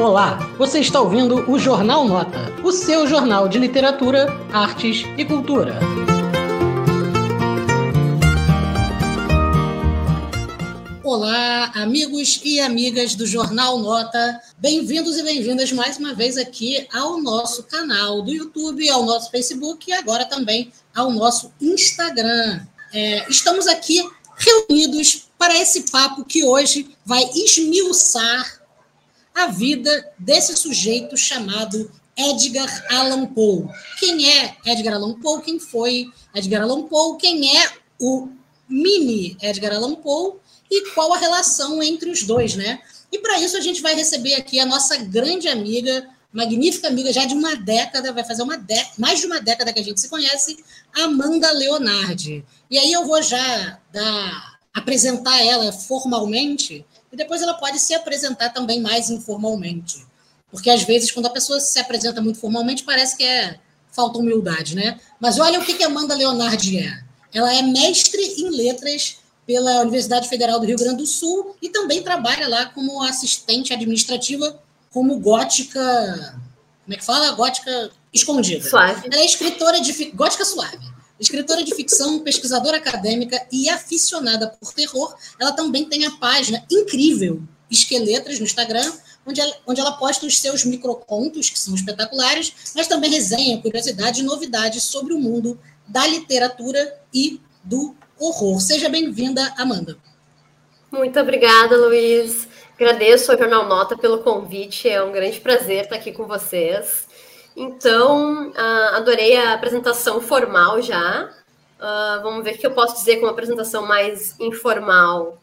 Olá, você está ouvindo o Jornal Nota, o seu jornal de literatura, artes e cultura. Olá, amigos e amigas do Jornal Nota. Bem-vindos e bem-vindas mais uma vez aqui ao nosso canal do YouTube, ao nosso Facebook e agora também ao nosso Instagram. É, estamos aqui reunidos para esse papo que hoje vai esmiuçar a vida desse sujeito chamado Edgar Allan Poe. Quem é Edgar Allan Poe? Quem foi Edgar Allan Poe? Quem é o mini Edgar Allan Poe? E qual a relação entre os dois, né? E para isso a gente vai receber aqui a nossa grande amiga, magnífica amiga, já de uma década, vai fazer uma década, mais de uma década que a gente se conhece, Amanda Leonardi. E aí eu vou já dar, apresentar ela formalmente e depois ela pode se apresentar também mais informalmente. Porque às vezes, quando a pessoa se apresenta muito formalmente, parece que é falta humildade, né? Mas olha o que, que a Amanda Leonardi é. Ela é mestre em letras pela Universidade Federal do Rio Grande do Sul e também trabalha lá como assistente administrativa, como gótica. Como é que fala? Gótica escondida. Suave. Ela é escritora de. Gótica suave. Escritora de ficção, pesquisadora acadêmica e aficionada por terror, ela também tem a página incrível Esqueletras no Instagram, onde ela, onde ela posta os seus microcontos, que são espetaculares, mas também resenha, curiosidade e novidades sobre o mundo da literatura e do horror. Seja bem-vinda, Amanda. Muito obrigada, Luiz. Agradeço ao Jornal Nota pelo convite, é um grande prazer estar aqui com vocês. Então, uh, adorei a apresentação formal já. Uh, vamos ver o que eu posso dizer com uma apresentação mais informal.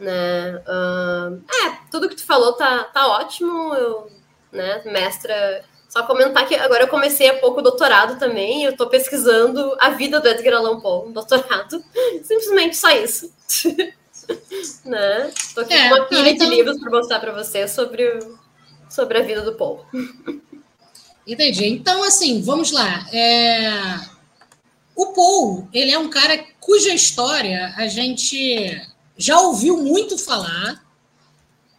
Né? Uh, é, tudo que tu falou tá, tá ótimo. Eu, né, mestra. Só comentar que agora eu comecei há pouco o doutorado também. Eu estou pesquisando a vida do Edgar Allan Poe, um doutorado. Simplesmente só isso. né? Tô aqui é, com uma pilha então... de livros para mostrar para vocês sobre, sobre a vida do Poe. Entendi. Então, assim, vamos lá. É... O Paul, ele é um cara cuja história a gente já ouviu muito falar.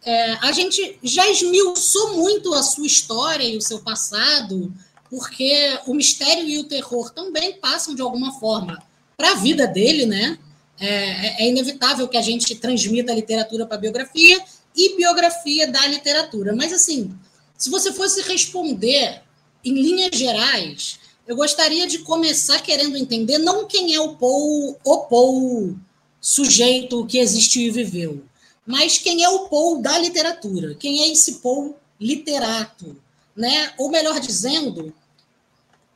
É, a gente já esmiuçou muito a sua história e o seu passado, porque o mistério e o terror também passam de alguma forma para a vida dele, né? É, é, é, inevitável que a gente transmita a literatura para a biografia e biografia da literatura. Mas, assim, se você fosse responder em linhas gerais, eu gostaria de começar querendo entender não quem é o Paul, o Paul sujeito que existiu e viveu, mas quem é o Paul da literatura, quem é esse Paul literato, né? Ou melhor dizendo,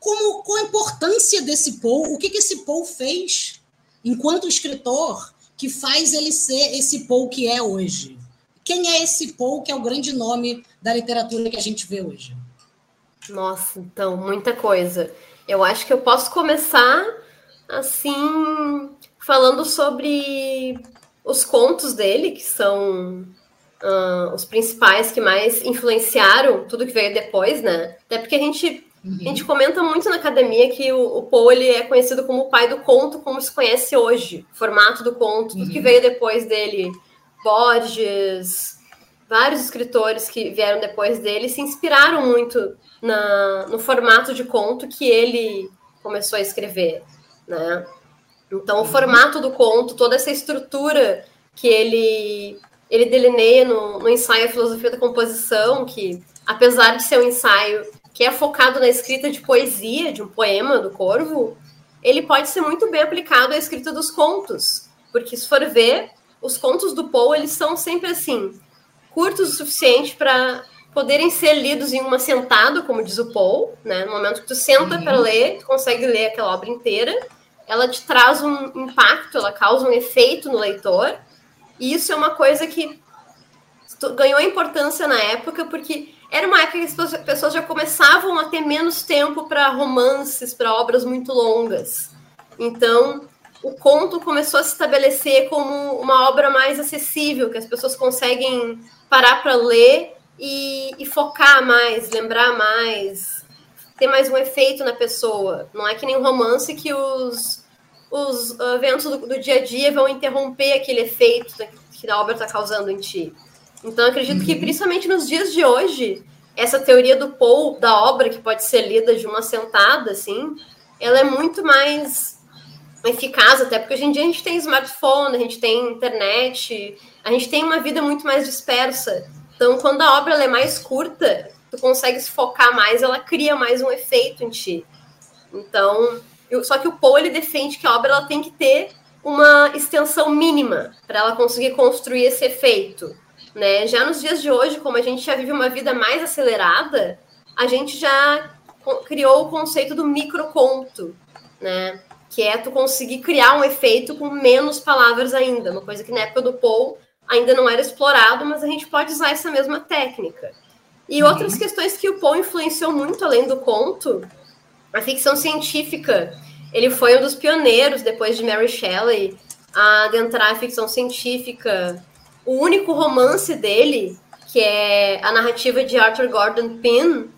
como qual a importância desse Paul, o que, que esse Paul fez enquanto escritor que faz ele ser esse Paul que é hoje? Quem é esse Paul que é o grande nome da literatura que a gente vê hoje? Nossa, então, muita coisa. Eu acho que eu posso começar assim, falando sobre os contos dele, que são uh, os principais que mais influenciaram tudo que veio depois, né? Até porque a gente, uhum. a gente comenta muito na academia que o, o Poe ele é conhecido como o pai do conto, como se conhece hoje, o formato do conto, tudo que uhum. veio depois dele, Borges, vários escritores que vieram depois dele se inspiraram muito na, no formato de conto que ele começou a escrever, né? Então, o formato do conto, toda essa estrutura que ele, ele delineia no, no ensaio A Filosofia da Composição, que, apesar de ser um ensaio que é focado na escrita de poesia, de um poema do Corvo, ele pode ser muito bem aplicado à escrita dos contos, porque se for ver, os contos do Poe, eles são sempre assim, curtos o suficiente para poderem ser lidos em uma sentada, como diz o Paul, né? No momento que tu senta uhum. para ler, tu consegue ler aquela obra inteira, ela te traz um impacto, ela causa um efeito no leitor, e isso é uma coisa que ganhou importância na época, porque era uma época que as pessoas já começavam a ter menos tempo para romances, para obras muito longas. Então, o conto começou a se estabelecer como uma obra mais acessível, que as pessoas conseguem parar para ler e, e, focar mais, lembrar mais, ter mais um efeito na pessoa. Não é que nem um romance que os, os eventos do, do dia a dia vão interromper aquele efeito que a obra está causando em ti. Então, acredito uhum. que, principalmente nos dias de hoje, essa teoria do Paul, da obra, que pode ser lida de uma sentada, assim, ela é muito mais eficaz, até porque hoje em dia a gente tem smartphone, a gente tem internet, a gente tem uma vida muito mais dispersa. Então, quando a obra é mais curta, tu consegue se focar mais, ela cria mais um efeito em ti. Então, eu, só que o Paul ele defende que a obra ela tem que ter uma extensão mínima para ela conseguir construir esse efeito. Né? Já nos dias de hoje, como a gente já vive uma vida mais acelerada, a gente já criou o conceito do microconto, né? Que é tu conseguir criar um efeito com menos palavras ainda, uma coisa que na época do Paul ainda não era explorado, mas a gente pode usar essa mesma técnica. E uhum. outras questões que o Paul influenciou muito além do conto, a ficção científica. Ele foi um dos pioneiros, depois de Mary Shelley, a adentrar a ficção científica. O único romance dele, que é a narrativa de Arthur Gordon Pym,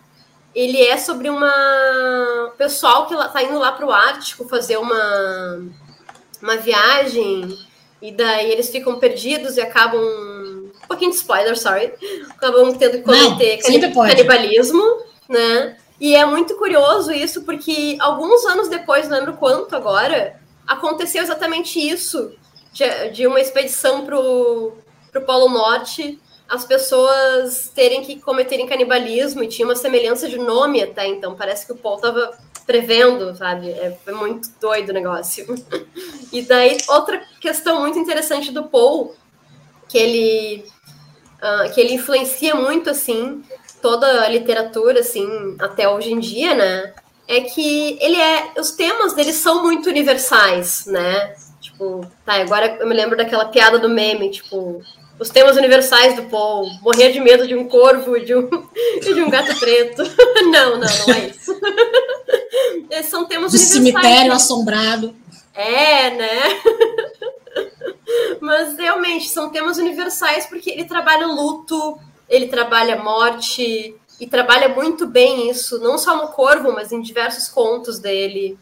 ele é sobre uma pessoal que está indo lá para o Ártico fazer uma, uma viagem e daí eles ficam perdidos e acabam um pouquinho de spoiler, sorry, acabam tendo que cometer Não, canibalismo, né? E é muito curioso isso porque alguns anos depois, não lembro quanto agora, aconteceu exatamente isso de, de uma expedição para o Polo Norte as pessoas terem que cometerem canibalismo e tinha uma semelhança de nome até, então parece que o Paul estava prevendo, sabe? É, muito doido o negócio. e daí, outra questão muito interessante do Paul, que ele, uh, que ele influencia muito, assim, toda a literatura, assim, até hoje em dia, né? É que ele é. Os temas dele são muito universais, né? Tipo, tá, agora eu me lembro daquela piada do meme, tipo, os temas universais do Paul, morrer de medo de um corvo e de um, de um gato preto. não, não, não é isso. Esses são temas de universais. cemitério assombrado. É, né? Mas realmente são temas universais porque ele trabalha luto, ele trabalha morte e trabalha muito bem isso, não só no Corvo, mas em diversos contos dele.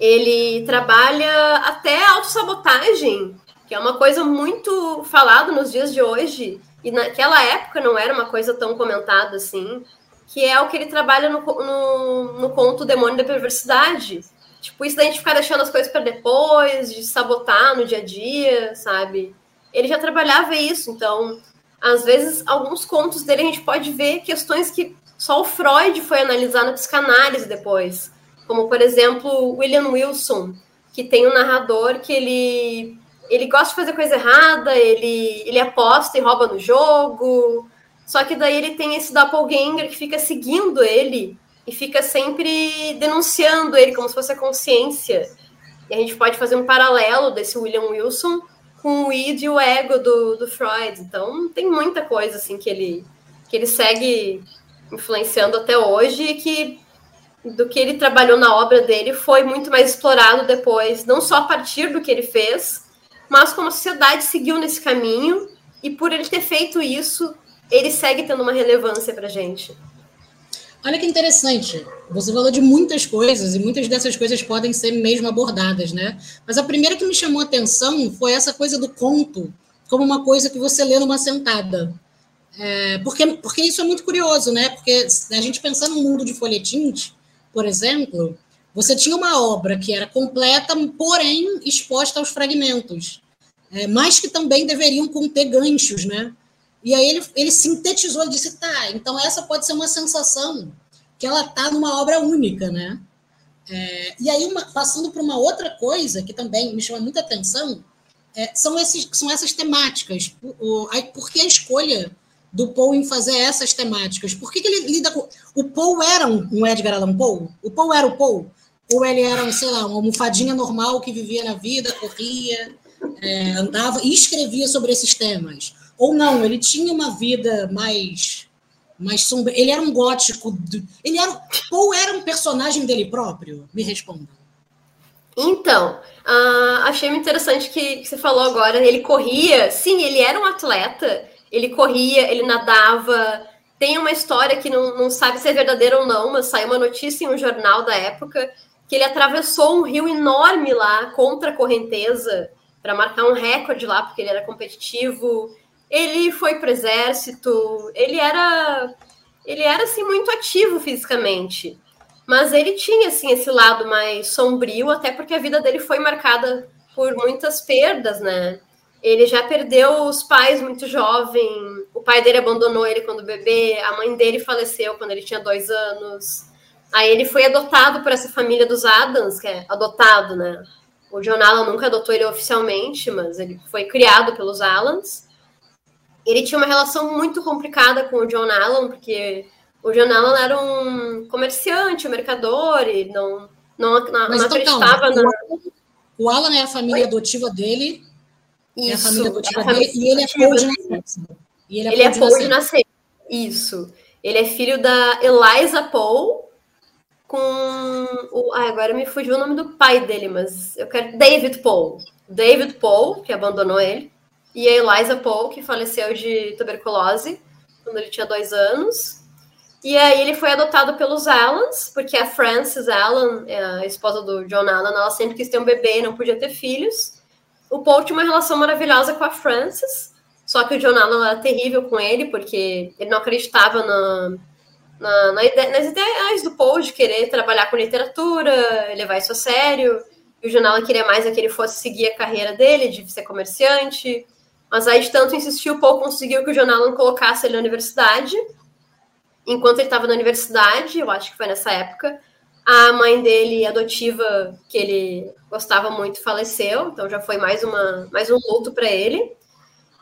Ele trabalha até autossabotagem que é uma coisa muito falada nos dias de hoje, e naquela época não era uma coisa tão comentada assim, que é o que ele trabalha no, no, no conto Demônio da Perversidade. Tipo, isso da gente ficar deixando as coisas para depois, de sabotar no dia a dia, sabe? Ele já trabalhava isso, então, às vezes, alguns contos dele a gente pode ver questões que só o Freud foi analisar na psicanálise depois. Como, por exemplo, William Wilson, que tem um narrador que ele ele gosta de fazer coisa errada, ele, ele aposta e rouba no jogo. Só que daí ele tem esse doppelganger que fica seguindo ele e fica sempre denunciando ele como se fosse a consciência. E a gente pode fazer um paralelo desse William Wilson com o id e o ego do, do Freud. Então tem muita coisa assim que ele que ele segue influenciando até hoje e que do que ele trabalhou na obra dele foi muito mais explorado depois, não só a partir do que ele fez, mas como a sociedade seguiu nesse caminho e por ele ter feito isso, ele segue tendo uma relevância para gente. Olha que interessante. Você falou de muitas coisas e muitas dessas coisas podem ser mesmo abordadas, né? Mas a primeira que me chamou a atenção foi essa coisa do conto como uma coisa que você lê numa sentada. É, porque, porque isso é muito curioso, né? Porque a gente pensando no mundo de folhetins, por exemplo, você tinha uma obra que era completa, porém exposta aos fragmentos é, mas que também deveriam conter ganchos, né? E aí ele, ele sintetizou, ele disse, tá, então essa pode ser uma sensação que ela está numa obra única, né? É, e aí, uma, passando para uma outra coisa que também me chama muita atenção, é, são, esses, são essas temáticas. O, o, por que a escolha do Poe em fazer essas temáticas? Por que, que ele lida com. O Poe era um, um, Edgar Allan Poe? O Poe era o Poe? Ou ele era, sei lá, uma almofadinha normal que vivia na vida, corria é, andava e escrevia sobre esses temas. Ou não, ele tinha uma vida mais mais sombria. Ele era um gótico. Ele era, ou era um personagem dele próprio? Me responda. Então, uh, achei interessante que, que você falou agora. Ele corria, sim, ele era um atleta. Ele corria, ele nadava. Tem uma história que não, não sabe se é verdadeira ou não, mas saiu uma notícia em um jornal da época que ele atravessou um rio enorme lá contra a correnteza para marcar um recorde lá, porque ele era competitivo. ele foi para o exército, ele era ele era assim muito ativo fisicamente. Mas ele tinha assim esse lado mais sombrio, até porque a vida dele foi marcada por muitas perdas, né? Ele já perdeu os pais muito jovem, o pai dele abandonou ele quando bebê, a mãe dele faleceu quando ele tinha dois anos. Aí ele foi adotado por essa família dos Adams, que é adotado, né? O John Allan nunca adotou ele oficialmente, mas ele foi criado pelos Allans. Ele tinha uma relação muito complicada com o John Allan, porque o John Allan era um comerciante, um mercador, e não, não, não, não acreditava na. O Alan é a família Oi? adotiva dele. Isso, é a família adotiva é a família dele, e ele é Paul de nascença. Ele é, ele Paul, é Paul de nascença. Isso. Ele é filho da Eliza Paul com o. Ah, agora me fugiu o nome do pai dele, mas eu quero. David Paul. David Paul, que abandonou ele, e a Eliza Paul, que faleceu de tuberculose quando ele tinha dois anos. E aí ele foi adotado pelos Allans, porque a Frances Allan, é a esposa do John Allan, ela sempre quis ter um bebê e não podia ter filhos. O Paul tinha uma relação maravilhosa com a Frances, só que o John Allan era terrível com ele, porque ele não acreditava na, na, na ideia, nas ideias do Paul de querer trabalhar com literatura, levar isso a sério. E o John Allan queria mais é que ele fosse seguir a carreira dele, de ser comerciante. Mas aí, de tanto insistir, o Paul conseguiu que o John Allan colocasse ele na universidade enquanto ele estava na universidade, eu acho que foi nessa época, a mãe dele, adotiva, que ele gostava muito, faleceu, então já foi mais, uma, mais um luto para ele.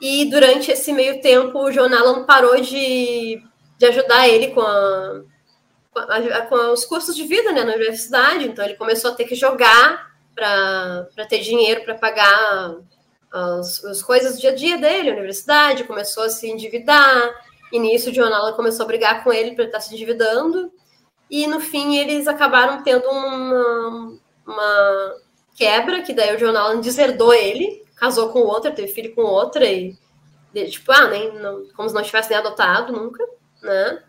E durante esse meio tempo, o John parou de, de ajudar ele com, a, com, a, com os custos de vida né, na universidade, então ele começou a ter que jogar para ter dinheiro para pagar as, as coisas do dia a dia dele, a universidade, começou a se endividar, e nisso, Allen começou a brigar com ele para estar se endividando. E no fim, eles acabaram tendo uma, uma quebra, que daí o John Allen deserdou ele, casou com outra, teve filho com outra, e tipo, ah, nem, não, como se não tivesse nem adotado nunca, né?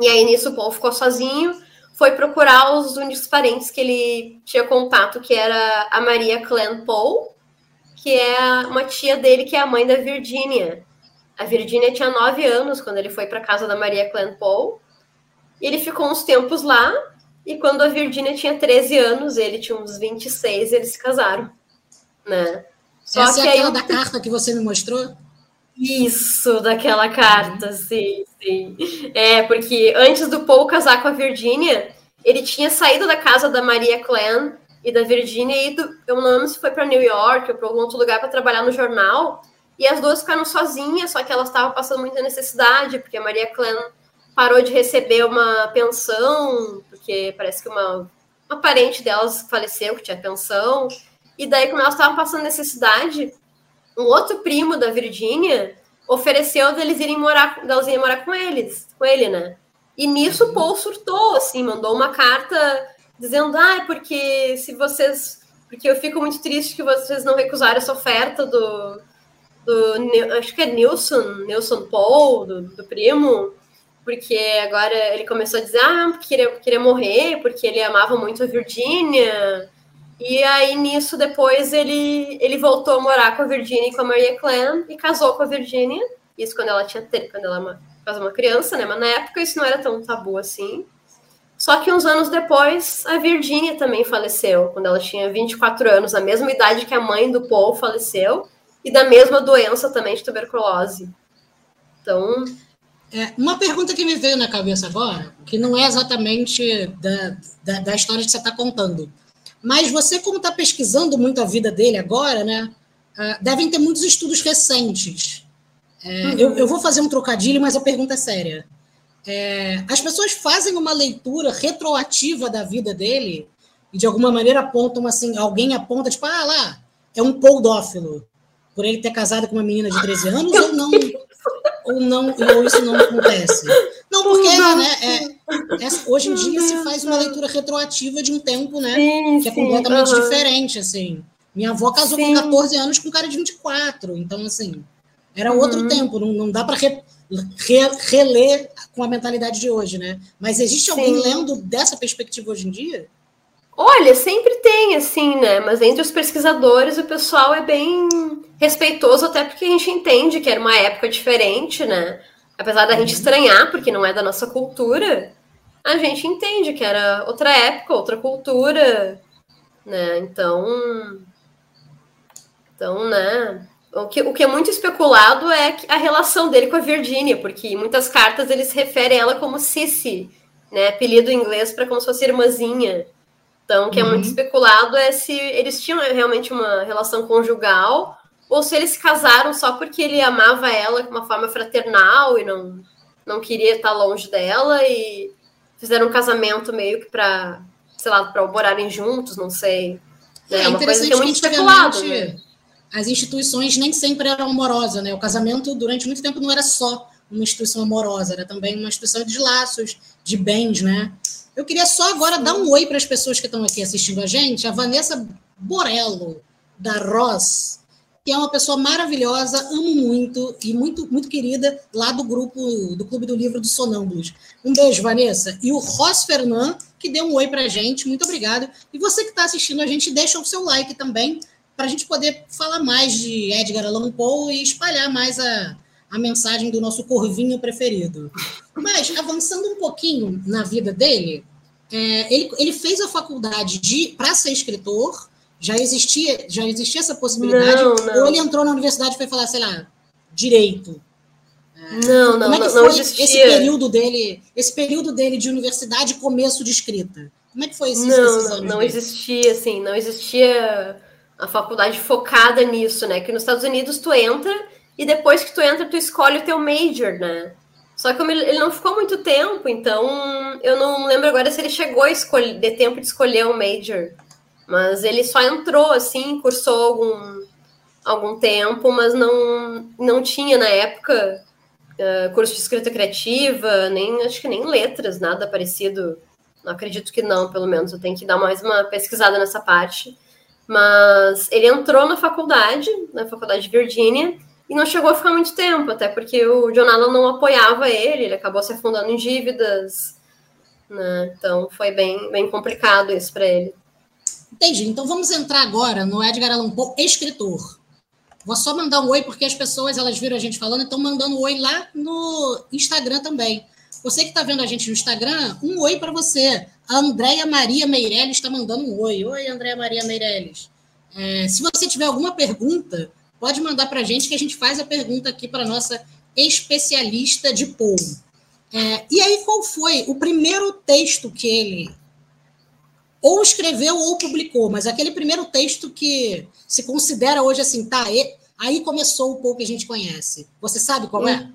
E aí nisso o Paul ficou sozinho, foi procurar os únicos parentes que ele tinha contato, que era a Maria Clan Paul, que é uma tia dele, que é a mãe da Virginia. A Virginia tinha nove anos quando ele foi para casa da Maria Clan Paul. E ele ficou uns tempos lá. E quando a Virginia tinha 13 anos, ele tinha uns 26, eles se casaram. Né? Só Essa que é aquela aí... da carta que você me mostrou? Isso, daquela carta, uhum. sim, sim. É, porque antes do Paul casar com a Virginia, ele tinha saído da casa da Maria Clan e da Virginia e ido, eu não lembro se foi para New York ou para algum outro lugar para trabalhar no jornal. E as duas ficaram sozinhas, só que elas estavam passando muita necessidade, porque a Maria Clan parou de receber uma pensão, porque parece que uma, uma parente delas faleceu, que tinha pensão. E daí, como elas estavam passando necessidade, um outro primo da Virgínia ofereceu deles irem morar, delas irem morar com eles, com ele, né? E nisso o Paul surtou, assim, mandou uma carta dizendo, ah, porque se vocês. Porque eu fico muito triste que vocês não recusaram essa oferta do, do acho que é Nilson, Nilson Paul, do, do primo, porque agora ele começou a dizer ah, queria, queria morrer, porque ele amava muito a Virginia. E aí, nisso, depois ele, ele voltou a morar com a Virginia e com a Maria Clan e casou com a Virginia. Isso quando ela tinha quando ela faz uma criança, né? Mas na época isso não era tão tabu assim. Só que uns anos depois, a Virginia também faleceu, quando ela tinha 24 anos, a mesma idade que a mãe do Paul faleceu e da mesma doença também de tuberculose. Então. É, uma pergunta que me veio na cabeça agora, que não é exatamente da, da, da história que você está contando, mas você, como está pesquisando muito a vida dele agora, né? Uh, devem ter muitos estudos recentes. É, uhum. eu, eu, vou fazer um trocadilho, mas a pergunta é séria. É, as pessoas fazem uma leitura retroativa da vida dele e de alguma maneira apontam assim, alguém aponta, tipo, ah lá, é um poldófilo por ele ter casado com uma menina de 13 anos ou não? Ou não, ou isso não acontece? Não, porque né, é, é, hoje em dia se faz uma leitura retroativa de um tempo, né? Sim, que é completamente sim, diferente, assim. Minha avó casou sim. com 14 anos com um cara de 24, então, assim, era uhum. outro tempo, não, não dá para re, re, reler com a mentalidade de hoje, né? Mas existe alguém lendo dessa perspectiva hoje em dia? Olha, sempre tem, assim, né? Mas entre os pesquisadores o pessoal é bem respeitoso, até porque a gente entende que era uma época diferente, né? Apesar da gente uhum. estranhar, porque não é da nossa cultura, a gente entende que era outra época, outra cultura, né? Então, então, né? O que, o que é muito especulado é a relação dele com a Virginia, porque em muitas cartas eles referem ela como Cici, né? Apelido em inglês para como se fosse irmãzinha. Então, o que uhum. é muito uhum. especulado é se eles tinham realmente uma relação conjugal ou se eles se casaram só porque ele amava ela de uma forma fraternal e não, não queria estar longe dela e fizeram um casamento meio que para, sei lá, para morarem juntos, não sei. É, é uma coisa que é muito especulado, né? As instituições nem sempre eram amorosas, né? O casamento durante muito tempo não era só uma instituição amorosa, era também uma instituição de laços, de bens, né? Eu queria só agora dar um oi para as pessoas que estão aqui assistindo a gente. A Vanessa Borello, da Ross, que é uma pessoa maravilhosa, amo muito e muito, muito querida lá do grupo do Clube do Livro dos Sonâmbulos. Um beijo, Vanessa. E o Ross Fernand, que deu um oi para a gente, muito obrigado. E você que está assistindo a gente, deixa o seu like também, para a gente poder falar mais de Edgar Allan Poe e espalhar mais a, a mensagem do nosso corvinho preferido. Mas, avançando um pouquinho na vida dele, é, ele, ele fez a faculdade de para ser escritor, já existia, já existia essa possibilidade, não, não. ou ele entrou na universidade e foi falar, sei lá, direito. É, não, não, Como é que não, foi esse período dele, esse período dele de universidade e começo de escrita? Como é que foi esse Não, não, não existia, assim, não existia a faculdade focada nisso, né? Que nos Estados Unidos tu entra e depois que tu entra, tu escolhe o teu major, né? Só que ele não ficou muito tempo, então eu não lembro agora se ele chegou a escolher, de tempo de escolher um major. Mas ele só entrou, assim, cursou algum, algum tempo, mas não, não tinha na época uh, curso de escrita criativa, nem acho que nem letras, nada parecido. Não acredito que não, pelo menos. Eu tenho que dar mais uma pesquisada nessa parte. Mas ele entrou na faculdade, na faculdade de Virgínia, e não chegou a ficar muito tempo, até porque o John Allen não apoiava ele, ele acabou se afundando em dívidas, né? Então foi bem, bem complicado isso para ele. Entendi. Então vamos entrar agora no Edgar Allan Poe, escritor. Vou só mandar um oi, porque as pessoas elas viram a gente falando, estão mandando um oi lá no Instagram também. Você que está vendo a gente no Instagram, um oi para você. A Andréia Maria Meirelles está mandando um oi. Oi, Andréia Maria Meirelles. É, se você tiver alguma pergunta, pode mandar para a gente que a gente faz a pergunta aqui para nossa especialista de Poe. É, e aí, qual foi o primeiro texto que ele ou escreveu ou publicou, mas aquele primeiro texto que se considera hoje assim, tá, aí começou o Poe que a gente conhece. Você sabe qual é?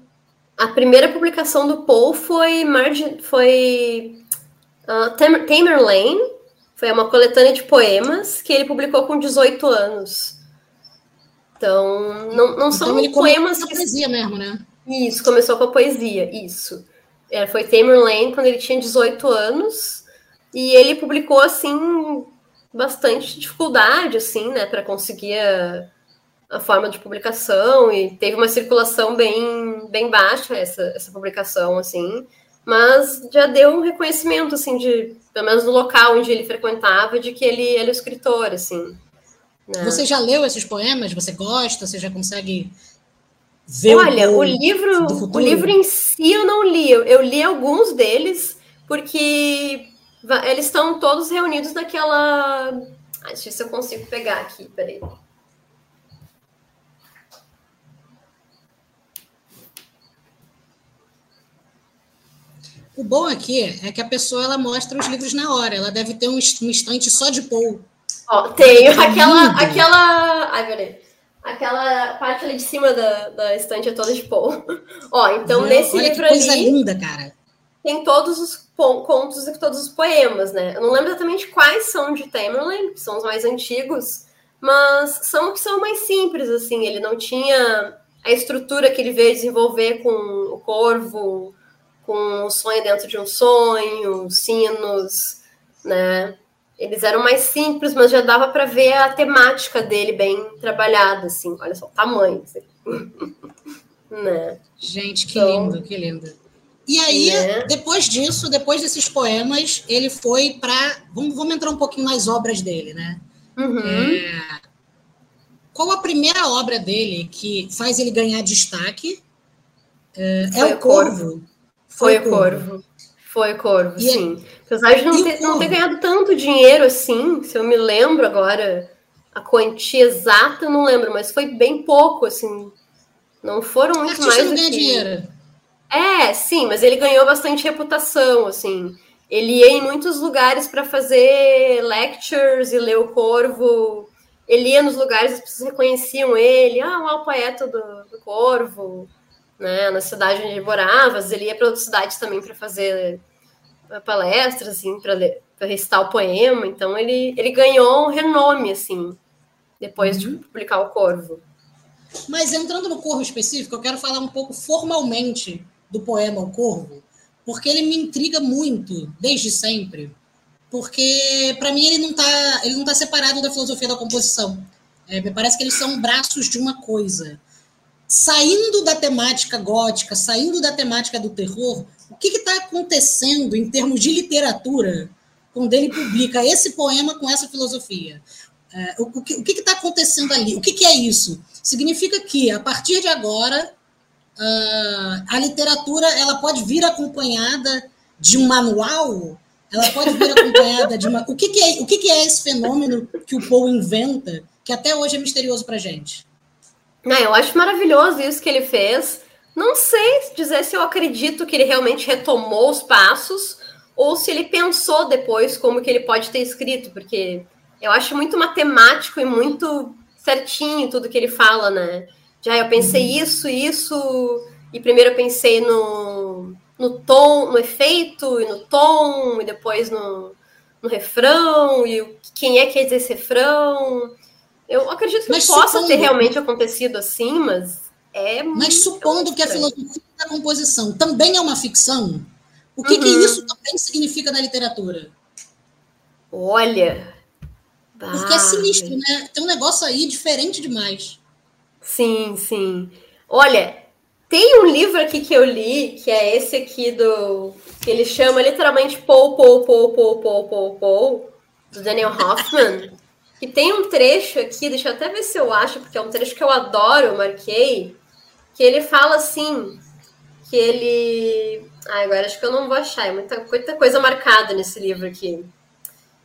A primeira publicação do Poe foi, Marge, foi uh, Tamer Lane, foi uma coletânea de poemas que ele publicou com 18 anos. Então, não, não são então ele poemas. Com a poesia mesmo, né? Isso, começou com a poesia, isso. É, foi Tamer Lane quando ele tinha 18 anos. E ele publicou, assim, bastante dificuldade, assim, né, para conseguir a, a, forma de publicação, e teve uma circulação bem, bem baixa essa, essa publicação, assim, mas já deu um reconhecimento, assim, de, pelo menos no local onde ele frequentava, de que ele, é escritor, assim. Né? Você já leu esses poemas? Você gosta? Você já consegue ver Olha, o, o livro, o livro em si eu não li, eu, li alguns deles, porque eles estão todos reunidos naquela. Ah, deixa eu ver se eu consigo pegar aqui, peraí. O bom aqui é que a pessoa ela mostra os livros na hora. Ela deve ter um estante só de Paul. Ó, tenho. Aquela, aquela. Ai, peraí. Aquela parte ali de cima da, da estante é toda de Paul. Ó, então Olha, nesse livro que coisa ali. linda, cara. Tem todos os contos e todos os poemas, né? Eu não lembro exatamente quais são de Tamerlane, que são os mais antigos, mas são que são mais simples, assim. Ele não tinha a estrutura que ele veio desenvolver com o corvo, com o sonho dentro de um sonho, sinos, né? Eles eram mais simples, mas já dava para ver a temática dele bem trabalhada, assim. Olha só o tamanho. Assim. né? Gente, que então, lindo, que lindo. E aí, é. depois disso, depois desses poemas, ele foi para. Vamos, vamos entrar um pouquinho nas obras dele, né? Uhum. É... qual a primeira obra dele que faz ele ganhar destaque? É, é o Corvo. Corvo. Foi, o Corvo. Corvo. Foi o Corvo, e é sim. Apesar de não ter, não ter ganhado tanto dinheiro assim, se eu me lembro agora, a quantia exata, eu não lembro, mas foi bem pouco, assim. Não foram muito mais do que... dinheiro. É, sim, mas ele ganhou bastante reputação, assim. Ele ia em muitos lugares para fazer lectures e ler o Corvo. Ele ia nos lugares, as pessoas reconheciam ele. Ah, o poeta do, do Corvo, né? Na cidade onde ele morava. Ele ia para outras cidades também para fazer palestras, assim, para recitar o poema. Então ele, ele ganhou um renome, assim, depois uhum. de publicar o Corvo. Mas entrando no Corvo específico, eu quero falar um pouco formalmente do poema O Corvo, porque ele me intriga muito, desde sempre. Porque, para mim, ele não está ele não tá separado da filosofia da composição. É, me parece que eles são braços de uma coisa. Saindo da temática gótica, saindo da temática do terror, o que está acontecendo em termos de literatura quando ele publica esse poema com essa filosofia? É, o, que está acontecendo ali? O que, que, é isso? Significa que, a partir de agora, uh, a literatura ela pode vir acompanhada de um manual, ela pode vir acompanhada de uma. O que, que é, o que, que é esse fenômeno que o Poe inventa, que até hoje é misterioso para gente? Não, eu acho maravilhoso isso que ele fez. Não sei dizer se eu acredito que ele realmente retomou os passos ou se ele pensou depois como que ele pode ter escrito, porque eu acho muito matemático e muito certinho tudo que ele fala, né? Já eu pensei uhum. isso, isso, e primeiro eu pensei no, no tom, no efeito, e no tom, e depois no, no refrão, e quem é que é esse refrão. Eu acredito que mas possa supondo, ter realmente acontecido assim, mas é Mas supondo que a filosofia da composição também é uma ficção, o que, uhum. que isso também significa na literatura? Olha, porque é sinistro, né? Tem um negócio aí diferente demais. Sim, sim. Olha, tem um livro aqui que eu li, que é esse aqui do. que ele chama literalmente Paul, Paul, Paul, Paul, Paul, Paul, Paul, do Daniel Hoffman. que tem um trecho aqui, deixa eu até ver se eu acho, porque é um trecho que eu adoro, eu marquei, que ele fala assim, que ele. Ah, agora acho que eu não vou achar, é muita, muita coisa marcada nesse livro aqui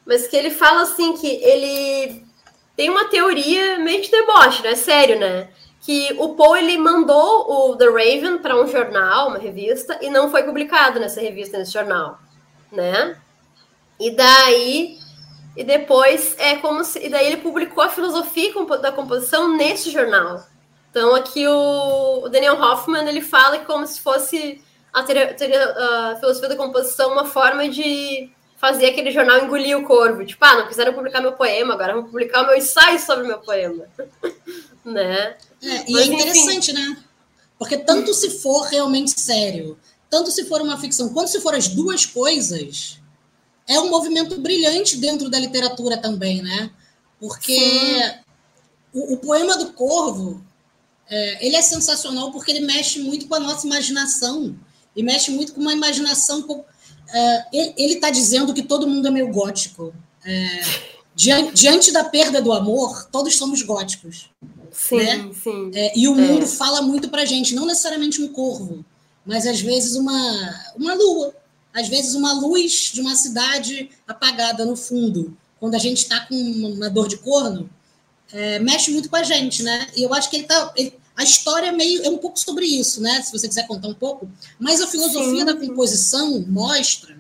mas que ele fala assim que ele tem uma teoria meio de deboche, né? Sério, né? Que o Poe ele mandou o The Raven para um jornal, uma revista, e não foi publicado nessa revista, nesse jornal, né? E daí e depois é como se e daí ele publicou a filosofia da composição nesse jornal. Então aqui o, Daniel Hoffman ele fala que como se fosse a, a filosofia da composição uma forma de fazer aquele jornal engolir o corvo. Tipo, ah, não quiseram publicar meu poema, agora vão publicar o meu ensaio sobre meu poema. né? É, e Mas, é interessante, enfim. né? Porque tanto se for realmente sério, tanto se for uma ficção, quanto se for as duas coisas, é um movimento brilhante dentro da literatura também, né? Porque o, o, poema do Corvo, é, ele é sensacional porque ele mexe muito com a nossa imaginação e mexe muito com uma imaginação uh, ele está dizendo que todo mundo é meio gótico. É, diante, diante, da perda do amor, todos somos góticos. Sim, né? sim. É, e o mundo é. fala muito para gente, não necessariamente um corvo, mas às vezes uma, uma lua, às vezes uma luz de uma cidade apagada no fundo. Quando a gente está com uma dor de corno, é, mexe muito com a gente, né? E eu acho que ele está a história é meio é um pouco sobre isso, né? Se você quiser contar um pouco. Mas a filosofia Sim. da composição mostra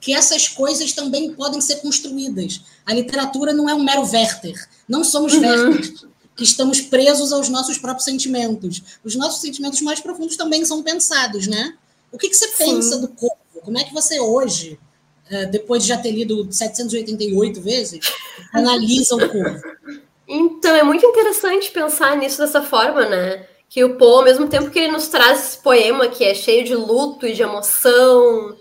que essas coisas também podem ser construídas. A literatura não é um mero Werther. Não somos uhum. Werther que estamos presos aos nossos próprios sentimentos. Os nossos sentimentos mais profundos também são pensados, né? O que, que você pensa do corpo? Como é que você hoje, eh, depois de já ter lido 788 vezes, analisa o corpo? Então, é muito interessante pensar nisso dessa forma, né? Que o Poe, ao mesmo tempo que ele nos traz esse poema que é cheio de luto e de emoção,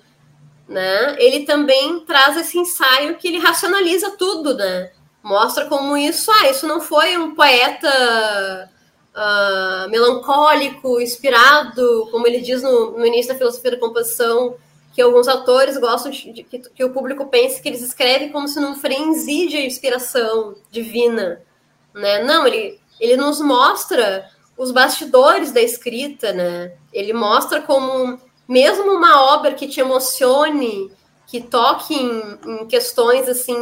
né? Ele também traz esse ensaio que ele racionaliza tudo, né? Mostra como isso, ah, isso não foi um poeta uh, melancólico, inspirado, como ele diz no, no, início da filosofia da composição, que alguns autores gostam de, que, que, o público pense que eles escrevem como se num frenesi de inspiração divina né? Não, ele ele nos mostra os bastidores da escrita, né? Ele mostra como mesmo uma obra que te emocione, que toque em, em questões assim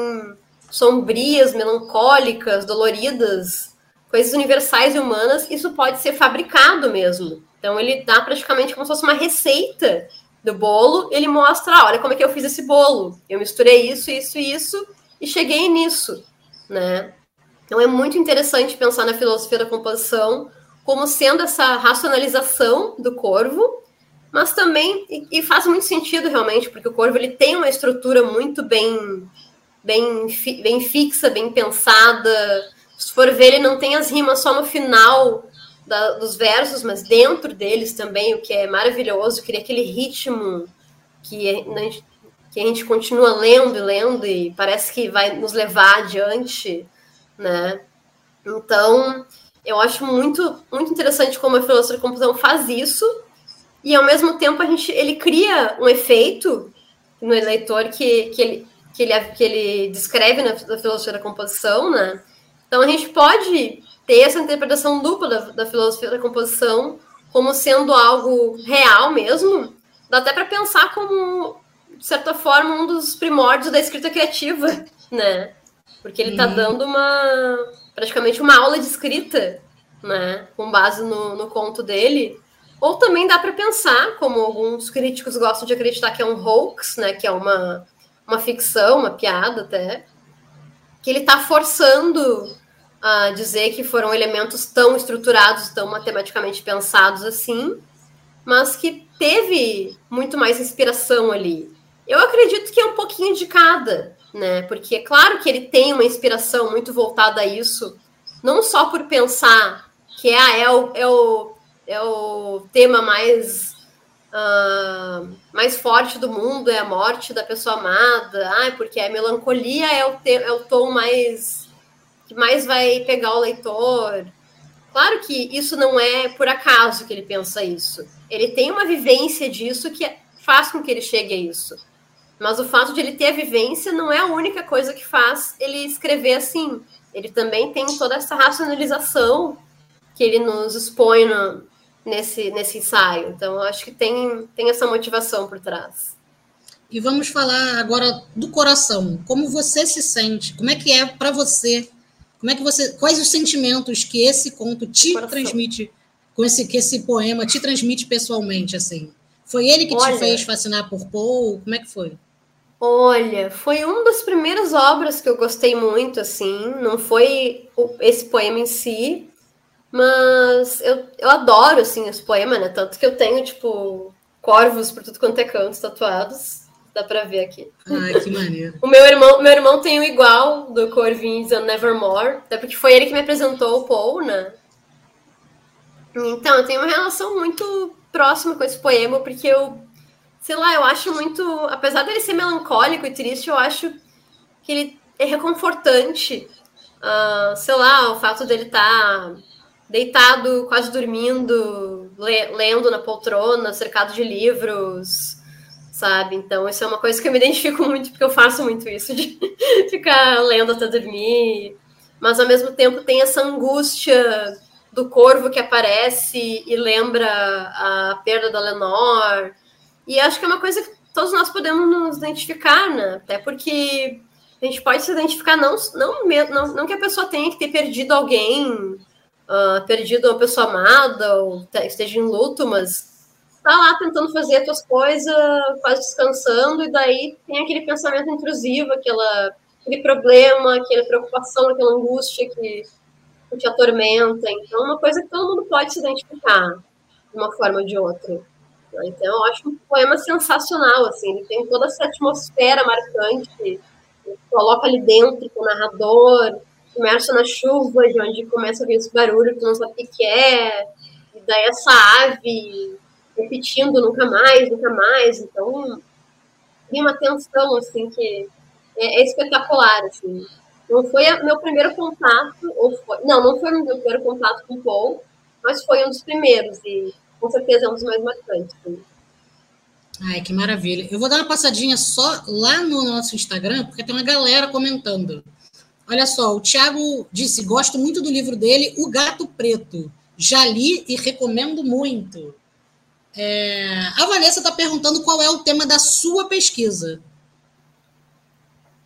sombrias, melancólicas, doloridas, coisas universais e humanas, isso pode ser fabricado mesmo. Então ele dá praticamente como se fosse uma receita do bolo, ele mostra, ah, olha como é que eu fiz esse bolo. Eu misturei isso, isso e isso e cheguei nisso, né? Então é muito interessante pensar na filosofia da composição como sendo essa racionalização do corvo, mas também e, e faz muito sentido realmente, porque o corvo ele tem uma estrutura muito bem bem, bem fixa, bem pensada. Se for ver, ele não tem as rimas só no final da, dos versos, mas dentro deles também, o que é maravilhoso, cria aquele ritmo que a, gente, que a gente continua lendo e lendo e parece que vai nos levar adiante, né? Então, eu acho muito, muito interessante como a filosofia da composição faz isso e, ao mesmo tempo, a gente, ele cria um efeito no eleitor que, que, ele, que, ele, que ele descreve na, na filosofia da composição, né? Então, a gente pode ter essa interpretação dupla da, da filosofia da composição como sendo algo real mesmo, dá até para pensar como, de certa forma, um dos primórdios da escrita criativa, né? Porque ele está uhum. dando uma praticamente uma aula de escrita, né? Com base no, no conto dele. Ou também dá para pensar, como alguns críticos gostam de acreditar que é um hoax, né? Que é uma, uma ficção, uma piada até, que ele está forçando a dizer que foram elementos tão estruturados, tão matematicamente pensados assim, mas que teve muito mais inspiração ali. Eu acredito que é um pouquinho de cada, né? Porque é claro que ele tem uma inspiração muito voltada a isso, não só por pensar que ah, é, o, é, o, é o tema mais, uh, mais forte do mundo, é a morte da pessoa amada, ah, porque a melancolia é o, te, é o tom mais que mais vai pegar o leitor. Claro que isso não é por acaso que ele pensa isso. Ele tem uma vivência disso que faz com que ele chegue a isso. Mas o fato de ele ter a vivência não é a única coisa que faz ele escrever assim. Ele também tem toda essa racionalização que ele nos expõe no, nesse, nesse ensaio. Então, acho que tem, tem essa motivação por trás. E vamos falar agora do coração. Como você se sente? Como é que é para você como é que você, quais os sentimentos que esse conto te Coração. transmite, com esse que esse poema te transmite pessoalmente assim? Foi ele que Olha, te fez fascinar por Paul? Como é que foi? Olha, foi uma das primeiras obras que eu gostei muito, assim. Não foi esse poema em si, mas eu, eu adoro, assim, esse poema, né? Tanto que eu tenho, tipo, corvos por tudo quanto é canto tatuados. Dá pra ver aqui. Ai, que maneiro. o meu irmão, meu irmão tem o igual do Corvins and Nevermore, até porque foi ele que me apresentou o Paul, né? Então, eu tenho uma relação muito próxima com esse poema, porque eu, sei lá, eu acho muito. Apesar dele ser melancólico e triste, eu acho que ele é reconfortante. Uh, sei lá, o fato dele estar tá deitado, quase dormindo, le lendo na poltrona, cercado de livros sabe? Então, isso é uma coisa que eu me identifico muito, porque eu faço muito isso, de ficar lendo até dormir. Mas, ao mesmo tempo, tem essa angústia do corvo que aparece e lembra a perda da Lenor. E acho que é uma coisa que todos nós podemos nos identificar, né? Até porque a gente pode se identificar não, não, não, não que a pessoa tenha que ter perdido alguém, uh, perdido uma pessoa amada, ou esteja em luto, mas tá lá tentando fazer as tuas coisas, quase descansando, e daí tem aquele pensamento intrusivo, aquela, aquele problema, aquela preocupação, aquela angústia que, que te atormenta. Então, é uma coisa que todo mundo pode se identificar de uma forma ou de outra. Então, eu acho um poema sensacional, assim, ele tem toda essa atmosfera marcante, coloca ali dentro com o narrador, começa na chuva, de onde começa a ver esse barulho que não sabe o que é, e daí essa ave repetindo nunca mais, nunca mais. Então, tem uma tensão, assim, que é, é espetacular, assim. Não foi meu primeiro contato, ou foi, não, não foi meu primeiro contato com o Paul, mas foi um dos primeiros, e com certeza é um dos mais marcantes. Assim. Ai, que maravilha. Eu vou dar uma passadinha só lá no nosso Instagram, porque tem uma galera comentando. Olha só, o Tiago disse: gosto muito do livro dele, O Gato Preto. Já li e recomendo muito. É, a Vanessa está perguntando qual é o tema da sua pesquisa.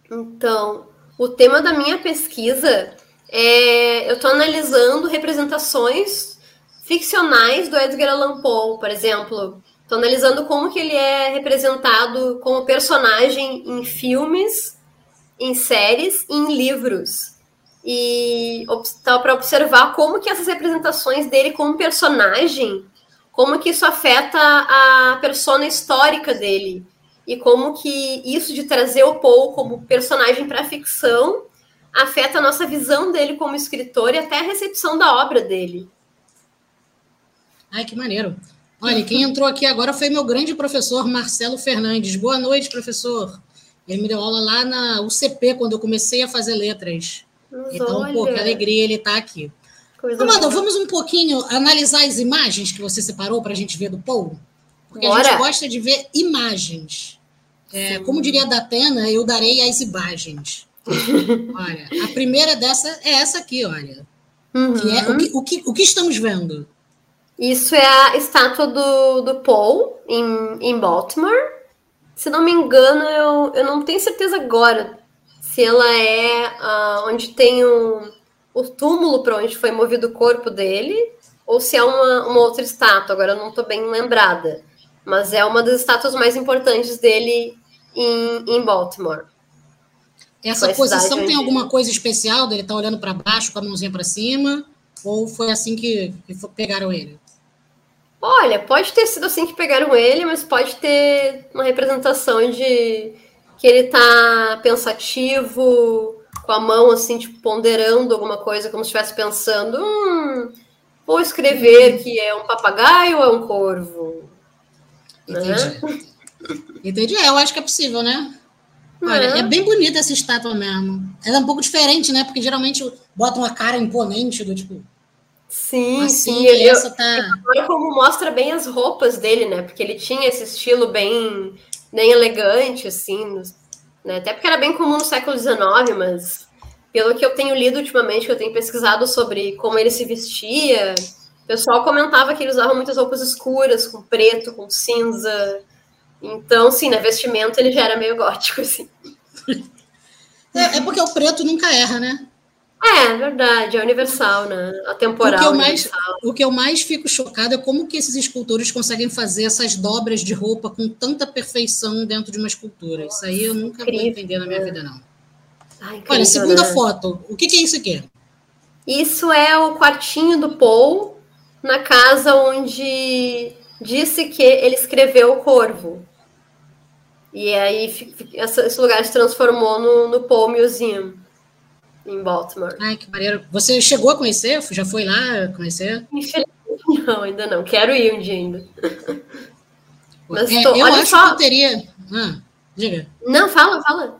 Então, o tema da minha pesquisa é. Eu estou analisando representações ficcionais do Edgar Allan Poe, por exemplo. Estou analisando como que ele é representado como personagem em filmes, em séries e em livros. E para observar como que essas representações dele como personagem, como que isso afeta a persona histórica dele. E como que isso de trazer o Poe como personagem para a ficção afeta a nossa visão dele como escritor e até a recepção da obra dele. Ai, que maneiro. Olha, quem entrou aqui agora foi meu grande professor Marcelo Fernandes. Boa noite, professor. Ele me deu aula lá na UCP, quando eu comecei a fazer letras. Mas então, olha. pô, que alegria ele estar tá aqui. Coisa Amanda, boa. vamos um pouquinho analisar as imagens que você separou para a gente ver do Paul? Porque Bora. a gente gosta de ver imagens. É, como diria a Datena, eu darei as imagens. olha, a primeira dessa é essa aqui, olha. Uhum. Que é, o, que, o, que, o que estamos vendo? Isso é a estátua do, do Paul em, em Baltimore. Se não me engano, eu, eu não tenho certeza agora se ela é uh, onde tem um, o túmulo para onde foi movido o corpo dele, ou se é uma, uma outra estátua. Agora eu não estou bem lembrada. Mas é uma das estátuas mais importantes dele em, em Baltimore. Essa posição tem alguma coisa especial dele estar tá olhando para baixo com a mãozinha para cima? Ou foi assim que, que pegaram ele? Olha, pode ter sido assim que pegaram ele, mas pode ter uma representação de que ele tá pensativo, com a mão assim, tipo, ponderando alguma coisa, como se estivesse pensando, hum, vou escrever que é um papagaio ou é um corvo. Entendi. Né? Entendi. É, eu acho que é possível, né? Olha, é. é bem bonita essa estátua mesmo. Ela é um pouco diferente, né? Porque geralmente botam uma cara imponente do tipo, Sim, assim, sim. Eu, essa tá... como mostra bem as roupas dele, né? Porque ele tinha esse estilo bem, bem elegante, assim, né? Até porque era bem comum no século XIX, mas pelo que eu tenho lido ultimamente, que eu tenho pesquisado sobre como ele se vestia, o pessoal comentava que ele usava muitas roupas escuras, com preto, com cinza. Então, sim, na vestimenta ele já era meio gótico, assim. É, é porque o preto nunca erra, né? É, verdade, é universal, né? A temporal. O que, eu mais, o que eu mais fico chocado é como que esses escultores conseguem fazer essas dobras de roupa com tanta perfeição dentro de uma escultura. Isso aí eu nunca incrível. vou entender na minha vida, não. Ah, incrível, Olha, segunda né? foto. O que, que é isso aqui? Isso é o quartinho do Paul na casa onde disse que ele escreveu o Corvo. E aí esse lugar se transformou no, no Paul Museum em Baltimore. Ai, que maneiro. Você chegou a conhecer? Já foi lá conhecer? Infelizmente não, ainda não. Quero ir um dia ainda. Mas é, tô, eu acho só. que eu teria. Ah, diga. Não, fala, fala.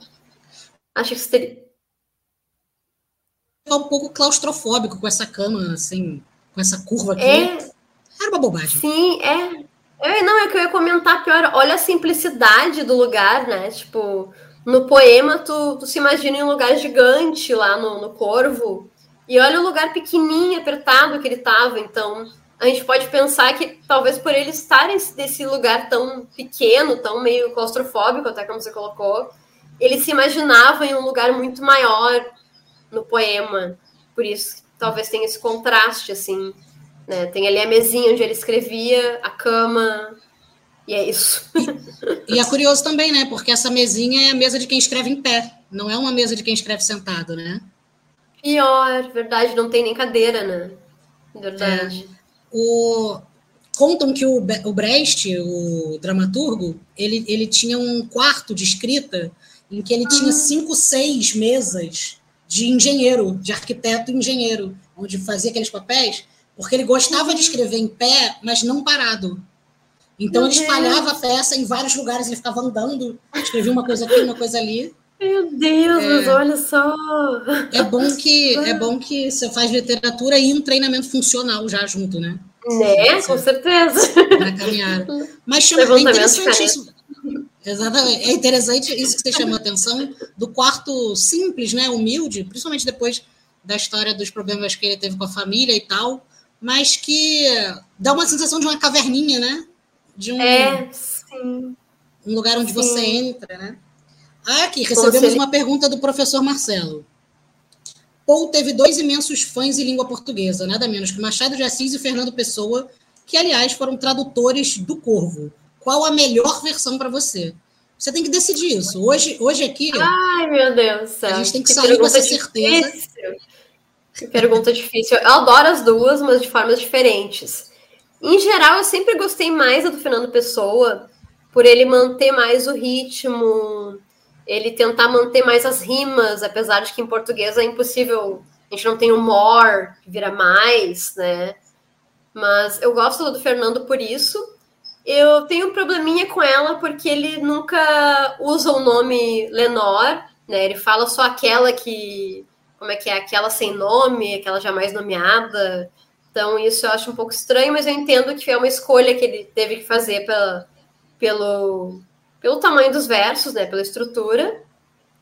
Acho que você teria. É um pouco claustrofóbico com essa cama, assim, com essa curva aqui. É... Era uma bobagem. Sim, é. é. Não, é que eu ia comentar pior. Olha a simplicidade do lugar, né? Tipo, no poema, tu, tu se imagina em um lugar gigante lá no, no Corvo, e olha o lugar pequenininho, apertado que ele estava. Então, a gente pode pensar que talvez por ele estar nesse lugar tão pequeno, tão meio claustrofóbico, até como você colocou, ele se imaginava em um lugar muito maior no poema. Por isso, talvez tenha esse contraste, assim. Né? Tem ali a mesinha onde ele escrevia, a cama, e é isso. E, e, é curioso também, né? Porque essa mesinha é a mesa de quem escreve em pé, não é uma mesa de quem escreve sentado, né? Pior, verdade, não tem nem cadeira, né? Verdade. É, o, contam que o, o Brecht, o dramaturgo, ele, ele tinha um quarto de escrita em que ele uhum. tinha cinco, seis mesas de engenheiro, de arquiteto engenheiro, onde fazia aqueles papéis, porque ele gostava uhum. de escrever em pé, mas não parado. Então Meu ele espalhava Deus. a peça em vários lugares, ele ficava andando, escrevia uma coisa aqui, uma coisa ali. Meu Deus, é, mas olha só. É bom que é bom que você faz literatura e um treinamento funcional já junto, né? Né, com certeza. Na caminhada. Mas chama, é interessante isso. Exatamente. É interessante isso que você chamou a atenção do quarto simples, né? Humilde, principalmente depois da história dos problemas que ele teve com a família e tal, mas que dá uma sensação de uma caverninha, né? De um, é, um lugar onde sim. você entra, né? Ah, aqui, recebemos uma pergunta do professor Marcelo. Paul teve dois imensos fãs em língua portuguesa, nada menos que Machado de Assis e Fernando Pessoa, que, aliás, foram tradutores do Corvo. Qual a melhor versão para você? Você tem que decidir isso. Hoje, hoje aqui. Ai, meu Deus. A gente tem que, que sair com essa certeza. Que pergunta difícil. Eu adoro as duas, mas de formas diferentes. Em geral, eu sempre gostei mais do Fernando Pessoa, por ele manter mais o ritmo, ele tentar manter mais as rimas, apesar de que em português é impossível, a gente não tem o more, que vira mais, né? Mas eu gosto do Fernando por isso. Eu tenho um probleminha com ela porque ele nunca usa o nome Lenor, né? Ele fala só aquela que. Como é que é? Aquela sem nome, aquela jamais nomeada. Então, isso eu acho um pouco estranho, mas eu entendo que é uma escolha que ele teve que fazer pela, pelo, pelo tamanho dos versos, né, pela estrutura.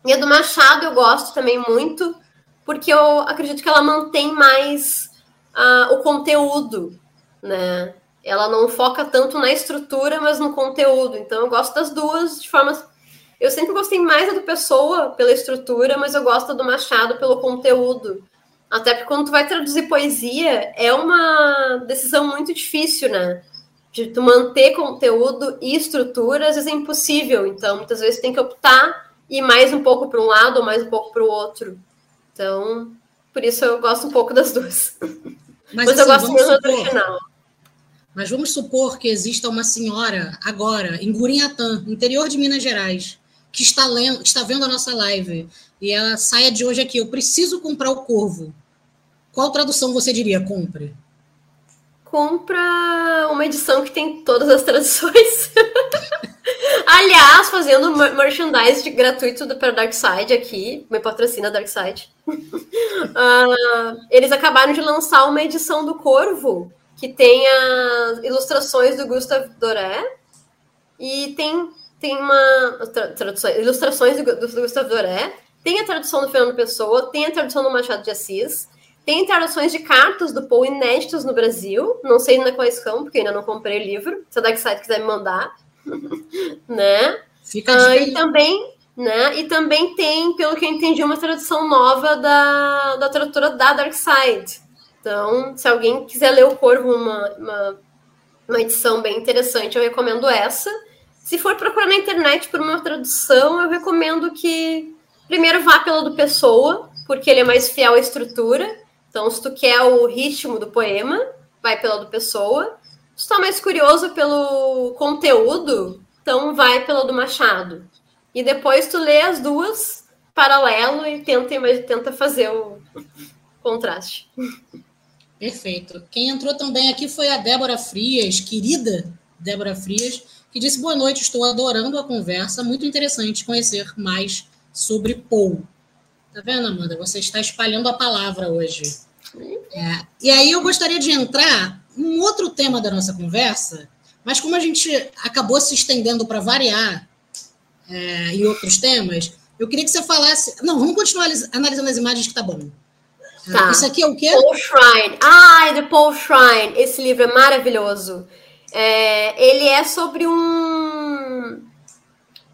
E a do Machado eu gosto também muito, porque eu acredito que ela mantém mais uh, o conteúdo, né? Ela não foca tanto na estrutura, mas no conteúdo. Então eu gosto das duas de formas. Eu sempre gostei mais da do Pessoa pela estrutura, mas eu gosto do Machado pelo conteúdo. Até porque quando tu vai traduzir poesia, é uma decisão muito difícil, né? de tu manter conteúdo e estrutura, às vezes é impossível. Então, muitas vezes tem que optar e mais um pouco para um lado ou mais um pouco para o outro. Então, por isso eu gosto um pouco das duas. Mas, Mas assim, eu gosto mesmo do original. Mas vamos supor que exista uma senhora agora em Gurinhatã, interior de Minas Gerais, que está, lendo, está vendo a nossa live e ela saia de hoje aqui. Eu preciso comprar o Corvo. Qual tradução você diria? Compre compra uma edição que tem todas as traduções. Aliás, fazendo merchandise gratuito para Dark Side aqui, me patrocina Dark Side. uh, eles acabaram de lançar uma edição do Corvo que tem as ilustrações do Gustave Doré e tem, tem uma tradução, ilustrações do, do Gustave Doré, tem a tradução do Fernando Pessoa, tem a tradução do Machado de Assis tem traduções de cartas do Paul inéditos no Brasil. Não sei ainda quais são, porque ainda não comprei o livro. Se a Darkside quiser me mandar. né? Fica uh, E também, né? E também tem, pelo que eu entendi, uma tradução nova da, da tradutora da Darkside. Então, se alguém quiser ler o Corvo, uma, uma, uma edição bem interessante, eu recomendo essa. Se for procurar na internet por uma tradução, eu recomendo que primeiro vá pela do Pessoa, porque ele é mais fiel à estrutura. Então, se tu quer o ritmo do poema, vai pela do Pessoa. Se tu tá mais curioso pelo conteúdo, então vai pela do Machado. E depois tu lê as duas paralelo e tenta, tenta fazer o contraste. Perfeito. Quem entrou também aqui foi a Débora Frias, querida Débora Frias, que disse: Boa noite, estou adorando a conversa, muito interessante conhecer mais sobre Paul. Tá vendo, Amanda? Você está espalhando a palavra hoje. É, e aí eu gostaria de entrar num outro tema da nossa conversa, mas como a gente acabou se estendendo para variar é, em outros temas, eu queria que você falasse. Não, vamos continuar analisando as imagens que tá bom. Tá. Isso aqui é o quê? Paul Shrine. Ai, The Paul Shrine. Esse livro é maravilhoso. É, ele é sobre um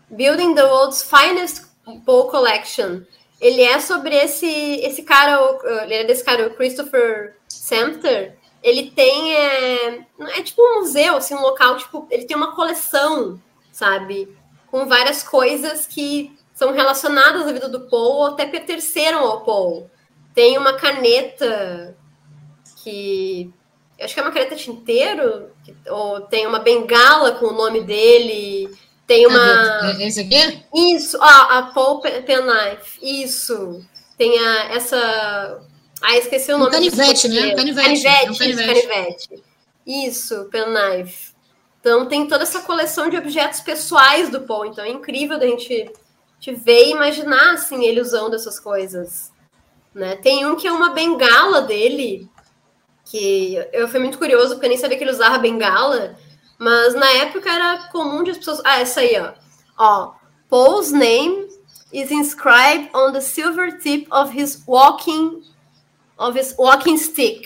Building the World's Finest Paul Collection ele é sobre esse esse cara, ele é desse cara, o Christopher Samter. Ele tem é, é tipo um museu, assim, um local, tipo, ele tem uma coleção, sabe, com várias coisas que são relacionadas à vida do Paul ou até pertenceram ao Paul. Tem uma caneta que acho que é uma caneta tinteiro, ou tem uma bengala com o nome dele, tem uma. É esse aqui? Isso, ó, a Paul Penknife. Isso. Tem a, essa. Ah, esqueci o nome. Um canivete, né? Canivete. Canivete, é um canivete. Isso, canivete. Isso, Penknife. Então tem toda essa coleção de objetos pessoais do Paul. Então é incrível da gente, te ver e imaginar assim, ele usando essas coisas. Né? Tem um que é uma bengala dele, que eu fui muito curioso, porque eu nem sabia que ele usava bengala. Mas na época era comum de as pessoas. Ah, essa aí, ó. Ó, Paul's name is inscribed on the silver tip of his walking of his walking stick,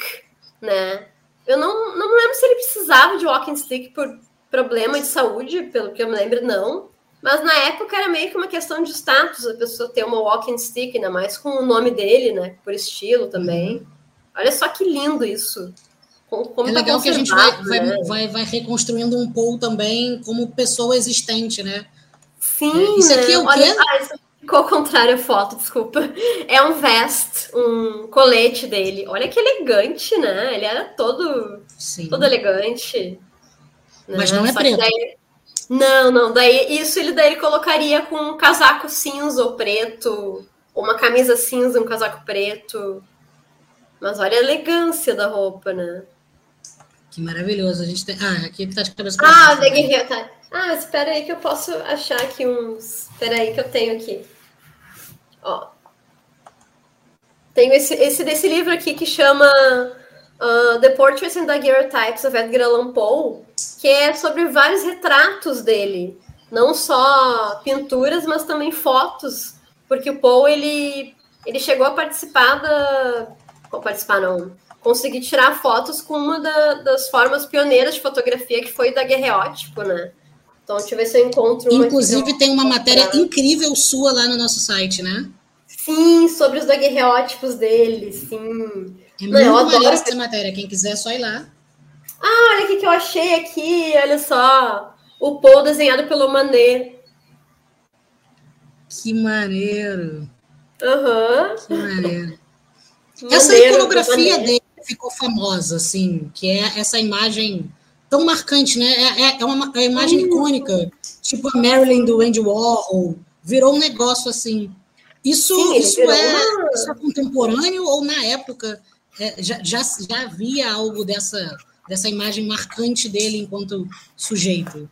né? Eu não, não lembro se ele precisava de walking stick por problema de saúde, pelo que eu me lembro, não. Mas na época era meio que uma questão de status a pessoa ter uma walking stick, ainda mais com o nome dele, né? Por estilo também. Uhum. Olha só que lindo isso. Como é tá legal que a gente vai, né? vai, vai, vai, reconstruindo um Paul também como pessoa existente, né? Sim. Isso aqui é o quê? Olha, ah, isso ficou ao contrário a foto, desculpa. É um vest, um colete dele. Olha que elegante, né? Ele era todo, Sim. todo elegante. Mas né? não é Só preto. Daí... Não, não. Daí isso ele daí ele colocaria com um casaco cinza ou preto, ou uma camisa cinza, um casaco preto. Mas olha a elegância da roupa, né? Que maravilhoso. A gente tem... Ah, aqui tá de cabeça Ah, da guerreira, tá. Ah, mas espera aí que eu posso achar aqui uns. Espera aí que eu tenho aqui. Ó. Tenho esse, esse desse livro aqui que chama uh, The Portraits and Daguerreotypes of Edgar Allan Poe, que é sobre vários retratos dele, não só pinturas, mas também fotos, porque o Poe ele ele chegou a participar da participar não, conseguir tirar fotos com uma da, das formas pioneiras de fotografia que foi da guerreótipo, né? Então, deixa eu ver se eu encontro. Inclusive, tem uma matéria incrível sua lá no nosso site, né? Sim, sobre os daguerreótipos dele, sim. É muito Não, maneiro essa matéria, quem quiser é só ir lá. Ah, olha o que eu achei aqui, olha só. O Paul desenhado pelo Manet. Que maneiro. Aham. Uhum. Que maneiro. Essa iconografia dele ficou famosa, assim, que é essa imagem tão marcante, né? É, é, é uma, é uma imagem icônica, tipo a Marilyn do Andy Warhol, virou um negócio assim. Isso, Sim, isso, é, isso é contemporâneo ou na época é, já, já, já havia algo dessa, dessa imagem marcante dele enquanto sujeito?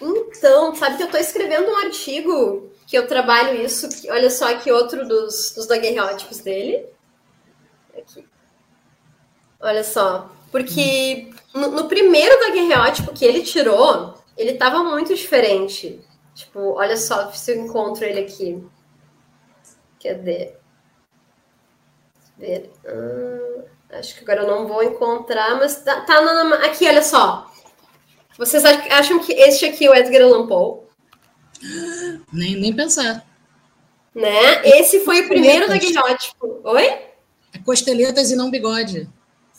Então, sabe que eu estou escrevendo um artigo que eu trabalho isso, que, olha só aqui outro dos, dos daguerreótipos dele. Aqui. Olha só, porque no, no primeiro daguerreótipo que ele tirou, ele estava muito diferente. Tipo, olha só se eu encontro ele aqui. Cadê? Ver. Hum, acho que agora eu não vou encontrar, mas tá, tá na, aqui, olha só. Vocês acham que este aqui é o Edgar Allan Poe? Nem, nem pensar. Né? Esse foi o primeiro daguerreótipo. Oi? Costeletas e não bigode.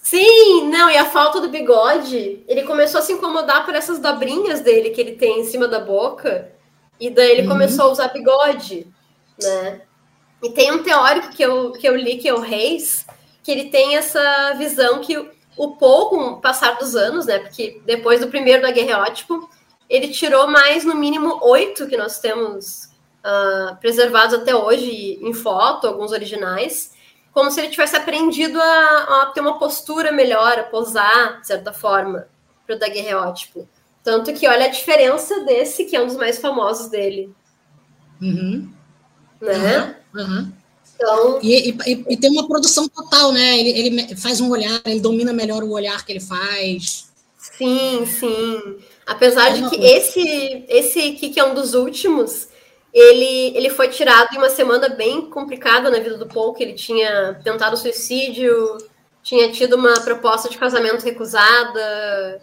Sim, não, e a falta do bigode, ele começou a se incomodar por essas dobrinhas dele que ele tem em cima da boca, e daí ele uhum. começou a usar bigode, né? E tem um teórico que eu, que eu li, que é o Reis, que ele tem essa visão que o Paul, com o passar dos anos, né? Porque depois do primeiro da Guerreótipo, ele tirou mais, no mínimo, oito que nós temos uh, preservados até hoje em foto, alguns originais como se ele tivesse aprendido a, a ter uma postura melhor, a posar, de certa forma, para o daguerreótipo. Tanto que olha a diferença desse, que é um dos mais famosos dele. Uhum. Né? Uhum. Uhum. Então... E, e, e, tem uma produção total, né? Ele, ele faz um olhar, ele domina melhor o olhar que ele faz. Sim, sim. Apesar é de que esse, esse aqui, que é um dos últimos, ele, ele foi tirado em uma semana bem complicada na vida do Paul, que ele tinha tentado suicídio, tinha tido uma proposta de casamento recusada.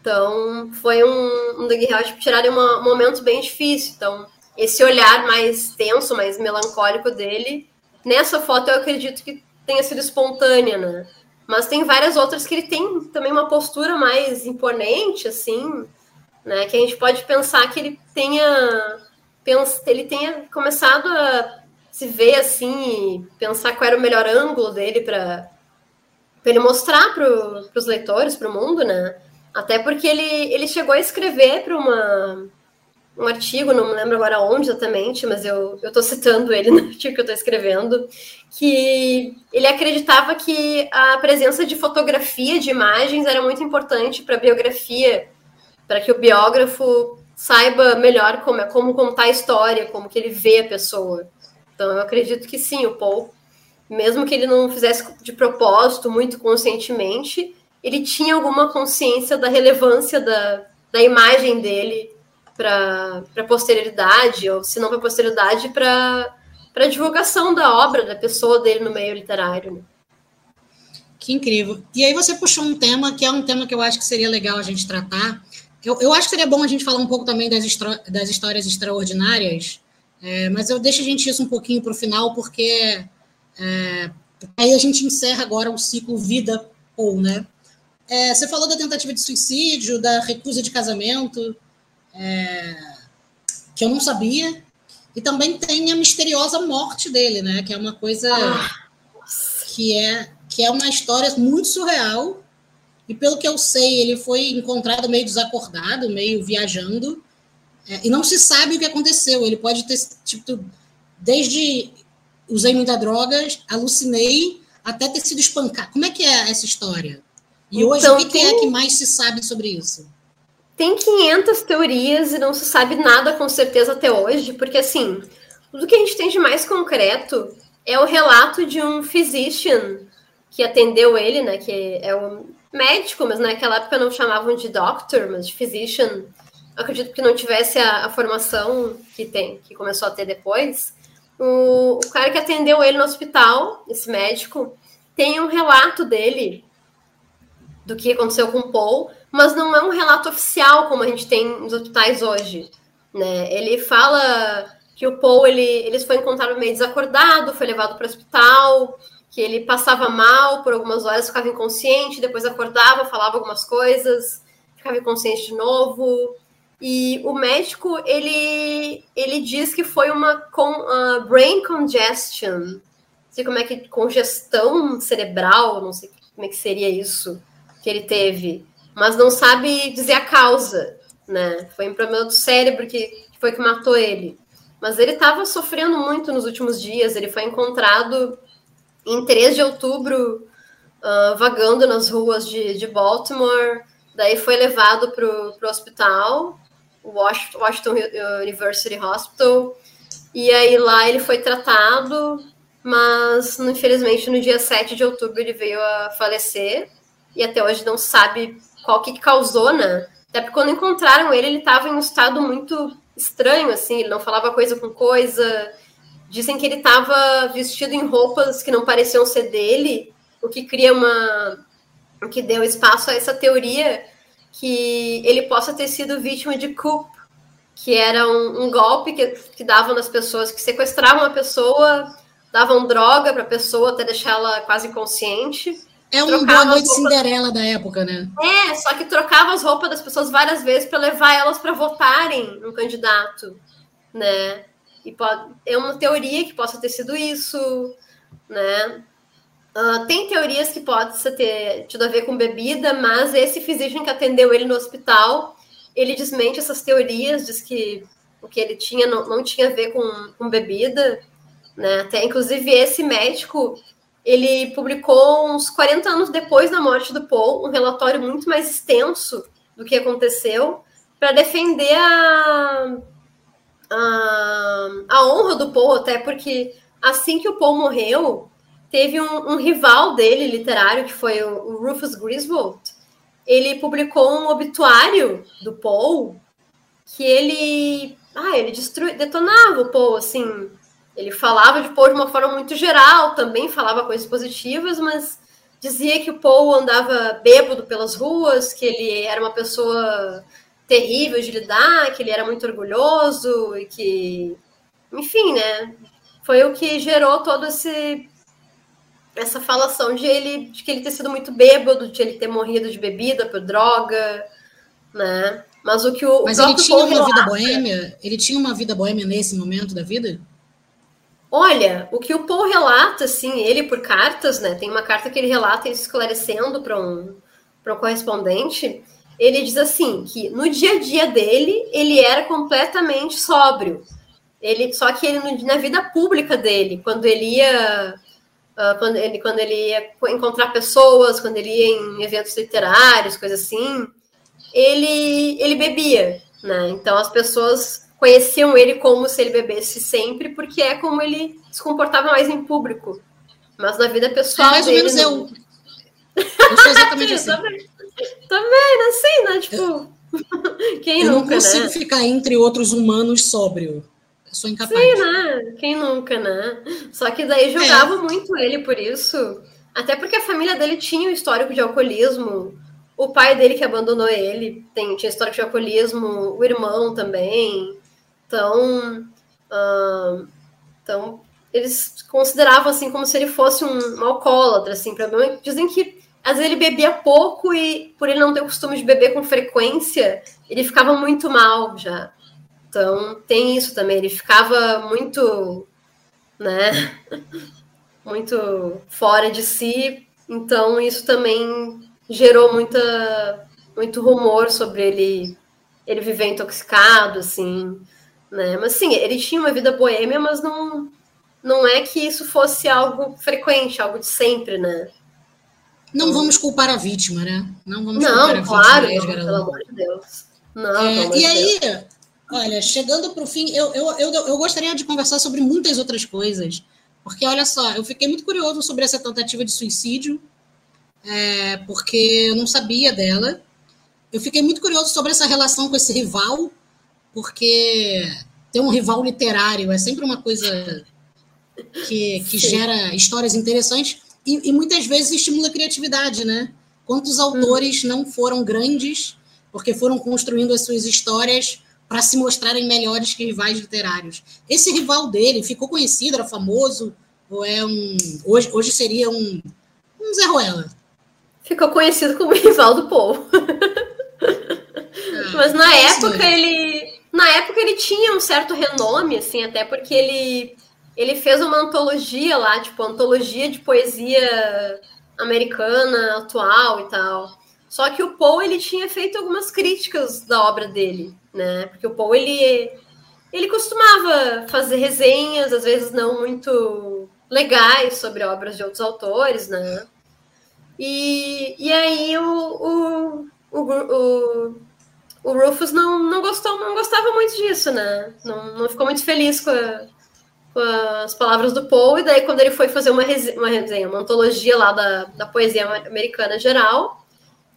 Então, foi um, um daguerreótipo tirado em um momento bem difícil. Então, esse olhar mais tenso, mais melancólico dele, nessa foto eu acredito que tenha sido espontânea, né? Mas tem várias outras que ele tem também uma postura mais imponente, assim, né? Que a gente pode pensar que ele tenha pensa, ele tenha começado a se ver assim e pensar qual era o melhor ângulo dele para ele mostrar para os leitores, para o mundo, né? Até porque ele, ele chegou a escrever para uma um artigo, não me lembro agora onde exatamente, mas eu estou citando ele no artigo que eu estou escrevendo, que ele acreditava que a presença de fotografia, de imagens, era muito importante para a biografia, para que o biógrafo saiba melhor como, é, como contar a história, como que ele vê a pessoa. Então, eu acredito que sim, o Paul, mesmo que ele não fizesse de propósito, muito conscientemente, ele tinha alguma consciência da relevância da, da imagem dele para a posterioridade, ou se não para a posterioridade, para a divulgação da obra, da pessoa dele no meio literário. Né? Que incrível. E aí você puxou um tema que é um tema que eu acho que seria legal a gente tratar. Eu, eu acho que seria bom a gente falar um pouco também das, das histórias extraordinárias, é, mas eu deixo a gente isso um pouquinho para o final, porque é, aí a gente encerra agora o ciclo vida ou, né? É, você falou da tentativa de suicídio, da recusa de casamento, é, que eu não sabia, e também tem a misteriosa morte dele, né? Que é uma coisa ah, que é que é uma história muito surreal. E pelo que eu sei, ele foi encontrado meio desacordado, meio viajando, é, e não se sabe o que aconteceu. Ele pode ter tipo desde usei muita droga, alucinei, até ter sido espancado. Como é que é essa história? E então, hoje, o que, tem... é que mais se sabe sobre isso? Tem 500 teorias e não se sabe nada com certeza até hoje, porque, assim, tudo que a gente tem de mais concreto é o relato de um physician que atendeu ele, né, que é um médico, mas naquela época não chamavam de doctor, mas de physician. Acredito que não tivesse a, a formação que tem, que começou a ter depois. O, o cara que atendeu ele no hospital, esse médico, tem um relato dele do que aconteceu com o Paul, mas não é um relato oficial como a gente tem nos hospitais hoje. Né? Ele fala que o Paul ele, ele foi encontrado meio desacordado, foi levado para o hospital, que ele passava mal por algumas horas, ficava inconsciente, depois acordava, falava algumas coisas, ficava inconsciente de novo. E o médico ele, ele diz que foi uma con, uh, brain congestion, não sei como é que congestão cerebral, não sei como é que seria isso que ele teve, mas não sabe dizer a causa, né? Foi um problema do cérebro que, que foi que matou ele. Mas ele estava sofrendo muito nos últimos dias. Ele foi encontrado em 3 de outubro, uh, vagando nas ruas de, de Baltimore. Daí foi levado para o hospital, Washington, Washington University Hospital. E aí lá ele foi tratado, mas infelizmente no dia 7 de outubro ele veio a falecer e até hoje não sabe qual que causou, né? Até porque quando encontraram ele, ele estava em um estado muito estranho, assim, ele não falava coisa com coisa. Dizem que ele estava vestido em roupas que não pareciam ser dele, o que cria uma. o que deu espaço a essa teoria que ele possa ter sido vítima de coup, que era um, um golpe que, que davam nas pessoas que sequestravam a pessoa, davam droga para a pessoa até deixá-la quase inconsciente é um boa noite Cinderela da época, né? É, só que trocava as roupas das pessoas várias vezes para levar elas para votarem no candidato, né? E pode, é uma teoria que possa ter sido isso, né? Uh, tem teorias que pode ter tido a ver com bebida, mas esse physician que atendeu ele no hospital, ele desmente essas teorias, diz que o que ele tinha não, não tinha a ver com, com bebida, né? Até inclusive esse médico ele publicou uns 40 anos depois da morte do Paul um relatório muito mais extenso do que aconteceu para defender a, a, a, honra do Paul, até porque assim que o Paul morreu, teve um, um rival dele literário, que foi o, o Rufus Griswold, ele publicou um obituário do Paul que ele ah, ele destrui, detonava o Paul, assim, ele falava de Paul de uma forma muito geral, também falava coisas positivas, mas dizia que o Paul andava bêbado pelas ruas, que ele era uma pessoa terrível de lidar, que ele era muito orgulhoso e que, enfim, né? Foi o que gerou todo esse essa falação de ele de que ele ter sido muito bêbado, de ele ter morrido de bebida por droga, né? Mas o que o Mas ele tinha uma relata, vida boêmia? Ele tinha uma vida boêmia nesse momento da vida? Olha, o que o Paul relata, assim, ele por cartas, né? Tem uma carta que ele relata esclarecendo para um, um correspondente. Ele diz assim que no dia a dia dele ele era completamente sóbrio. Ele só que ele na vida pública dele, quando ele ia uh, quando ele quando ele ia encontrar pessoas, quando ele ia em eventos literários, coisas assim, ele ele bebia, né? Então as pessoas conheciam ele como se ele bebesse sempre, porque é como ele se comportava mais em público. Mas na vida pessoal. É mais ou menos não... eu. Eu sou exatamente assim. Também, assim, né? Tipo. Eu, Quem eu nunca, não consigo né? ficar entre outros humanos sóbrio. Eu sou incapaz. Sim, né? Quem nunca, né? Só que daí jogava é. muito ele por isso. Até porque a família dele tinha um histórico de alcoolismo. O pai dele que abandonou ele tem, tinha histórico de alcoolismo, o irmão também. Então, então eles consideravam assim como se ele fosse um, um alcoólatra, assim, para dizem que às vezes ele bebia pouco e por ele não ter o costume de beber com frequência, ele ficava muito mal já. Então, tem isso também, ele ficava muito, né, muito fora de si, então isso também gerou muita muito rumor sobre ele ele viver intoxicado, assim, né? Mas sim, ele tinha uma vida boêmia, mas não não é que isso fosse algo frequente, algo de sempre, né? Não vamos culpar a vítima, né? Não vamos não, culpar a claro, vítima. Claro, pelo amor de Deus. Não, é, e aí, Deus. olha, chegando para o fim, eu, eu, eu, eu gostaria de conversar sobre muitas outras coisas. Porque, olha só, eu fiquei muito curioso sobre essa tentativa de suicídio, é, porque eu não sabia dela. Eu fiquei muito curioso sobre essa relação com esse rival, porque ter um rival literário é sempre uma coisa que, que gera histórias interessantes e, e, muitas vezes estimula a criatividade, né? Quantos autores hum. não foram grandes porque foram construindo as suas histórias para se mostrarem melhores que rivais literários? Esse rival dele ficou conhecido, era famoso, ou é um. Hoje, hoje seria um, um Zé Ruela? Ficou conhecido como rival do povo. Ah, Mas na época ele. Na época ele tinha um certo renome, assim, até porque ele ele fez uma antologia lá, tipo, antologia de poesia americana atual e tal. Só que o Poe ele tinha feito algumas críticas da obra dele, né? Porque o Poe ele ele costumava fazer resenhas, às vezes não muito legais sobre obras de outros autores, né? E, e aí o, o, o, o, Rufus não, não gostou, não gostava muito disso, né? Não, não ficou muito feliz com a, as palavras do Poe, e daí quando ele foi fazer uma resenha, uma, resenha, uma antologia lá da, da poesia americana geral,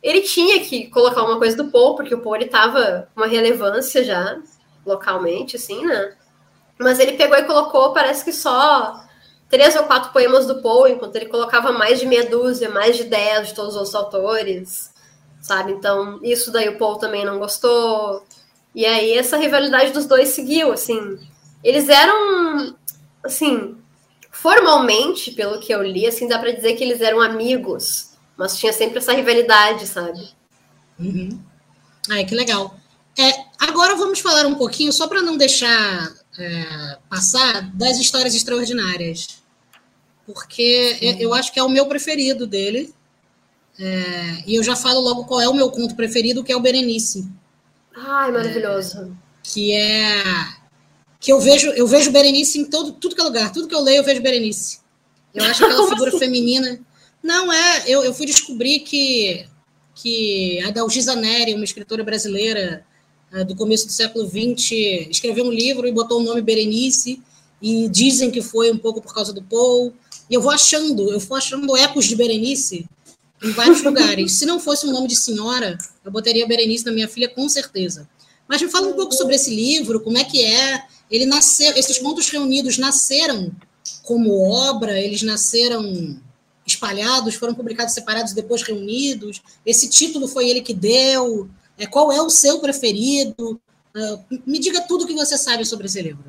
ele tinha que colocar uma coisa do Poe, porque o Poe estava com uma relevância já, localmente, assim, né? Mas ele pegou e colocou, parece que só três ou quatro poemas do Poe, enquanto ele colocava mais de meia dúzia, mais de dez de todos os autores, sabe? Então, isso daí o Poe também não gostou. E aí essa rivalidade dos dois seguiu, assim. Eles eram assim, formalmente, pelo que eu li, assim, dá para dizer que eles eram amigos, mas tinha sempre essa rivalidade, sabe? Uhum. Ai, que legal. É, agora vamos falar um pouquinho, só para não deixar é, passar, das histórias extraordinárias. Porque Sim. eu acho que é o meu preferido dele. É, e eu já falo logo qual é o meu conto preferido, que é o Berenice. Ai, maravilhoso. É, que é que eu vejo, eu vejo Berenice em todo, tudo que é lugar, tudo que eu leio eu vejo Berenice. Eu acho aquela figura assim? feminina. Não é, eu, eu fui descobrir que que a Dalgisa Neri, uma escritora brasileira uh, do começo do século XX, escreveu um livro e botou o nome Berenice, e dizem que foi um pouco por causa do Paul. E eu vou achando, eu vou achando ecos de Berenice em vários lugares. Se não fosse um nome de senhora, eu botaria Berenice na minha filha com certeza. Mas me fala um pouco sobre esse livro, como é que é, ele nasceu, esses pontos reunidos nasceram como obra, eles nasceram espalhados, foram publicados separados depois reunidos. Esse título foi ele que deu. É, qual é o seu preferido? Uh, me diga tudo o que você sabe sobre esse livro.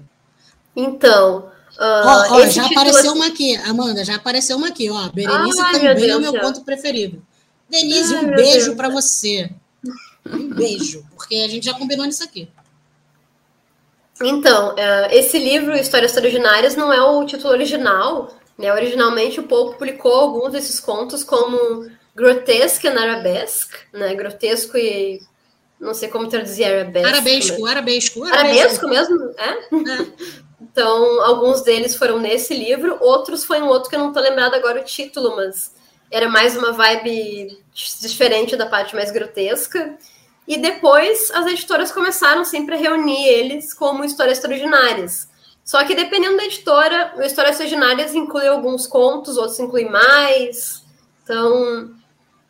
Então, uh, já apareceu uma aqui, Amanda, já apareceu uma aqui, ó. Berenice Ai, também é o meu ponto preferido. Denise, Ai, um beijo para você. Um beijo, porque a gente já combinou nisso aqui. Então, é, esse livro, Histórias Extraordinárias, não é o título original. Né? Originalmente, o Pope publicou alguns desses contos como grotesque and arabesque, né? grotesco e não sei como traduzir arabesque. Arabesco, mas... arabesco, arabesco. Arabesco mesmo? É? é. Então, alguns deles foram nesse livro, outros foi um outro que eu não estou lembrado agora o título, mas era mais uma vibe diferente da parte mais grotesca. E depois as editoras começaram sempre a reunir eles como histórias extraordinárias. Só que dependendo da editora, o Histórias Extraordinárias inclui alguns contos, outros inclui mais. Então,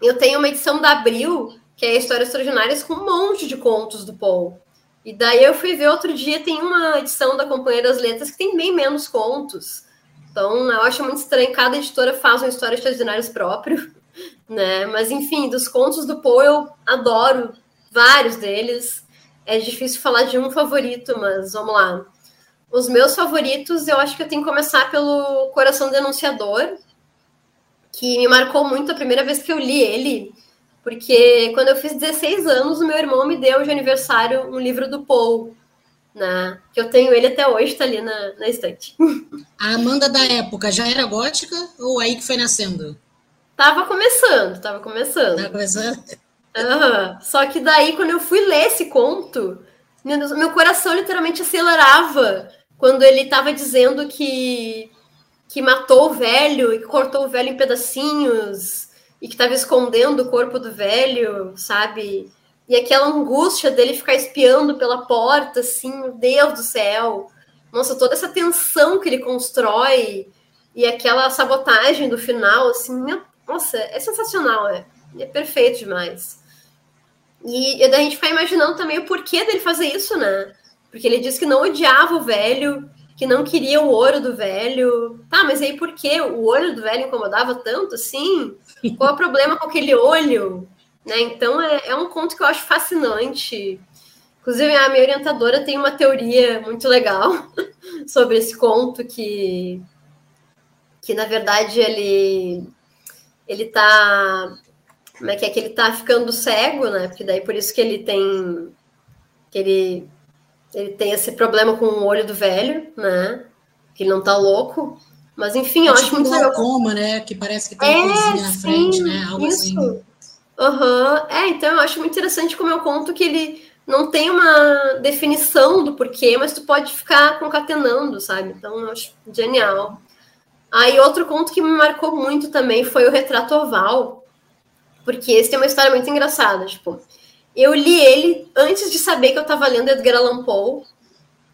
eu tenho uma edição da Abril, que é Histórias Extraordinárias com um monte de contos do Paul. E daí eu fui ver outro dia, tem uma edição da Companhia das Letras que tem bem menos contos. Então, eu acho muito estranho, cada editora faz uma história extraordinária próprio, né? Mas, enfim, dos contos do Poe eu adoro vários deles. É difícil falar de um favorito, mas vamos lá. Os meus favoritos, eu acho que eu tenho que começar pelo Coração Denunciador, que me marcou muito a primeira vez que eu li ele, porque quando eu fiz 16 anos, o meu irmão me deu de aniversário um livro do Poe, né? Que eu tenho ele até hoje, tá ali na, na estante. A Amanda da época já era gótica ou aí que foi nascendo? Tava começando, tava começando. Tava começando? Uhum. Só que daí, quando eu fui ler esse conto, meu coração literalmente acelerava quando ele tava dizendo que, que matou o velho e cortou o velho em pedacinhos e que estava escondendo o corpo do velho, sabe? E aquela angústia dele ficar espiando pela porta, assim, meu Deus do céu. Nossa, toda essa tensão que ele constrói e aquela sabotagem do final, assim, nossa, é sensacional, é, é perfeito demais. E, e daí a gente fica imaginando também o porquê dele fazer isso, né? Porque ele diz que não odiava o velho, que não queria o ouro do velho. Tá, mas aí por que o olho do velho incomodava tanto assim? Qual é o problema com aquele olho? Né? Então é, é um conto que eu acho fascinante. Inclusive, a minha orientadora tem uma teoria muito legal sobre esse conto que, que na verdade, ele ele tá como é que é que ele tá ficando cego, né? Porque daí por isso que ele tem que ele ele tem esse problema com o olho do velho, né? Que ele não tá louco. Mas enfim, eu é acho tipo muito legal. coma, né? Que parece que tem é, coisinha na frente, né? Algo isso. assim. Aham. Uhum. É, então eu acho muito interessante como eu conto que ele não tem uma definição do porquê, mas tu pode ficar concatenando, sabe? Então eu acho genial. Aí outro conto que me marcou muito também foi o Retrato Oval, porque esse tem uma história muito engraçada, tipo, eu li ele antes de saber que eu estava lendo Edgar Allan Poe,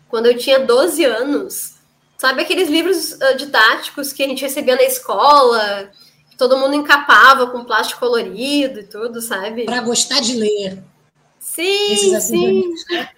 quando eu tinha 12 anos. Sabe aqueles livros uh, didáticos que a gente recebia na escola, que todo mundo encapava com plástico colorido e tudo, sabe? Para gostar de ler. Sim, assim sim. Né?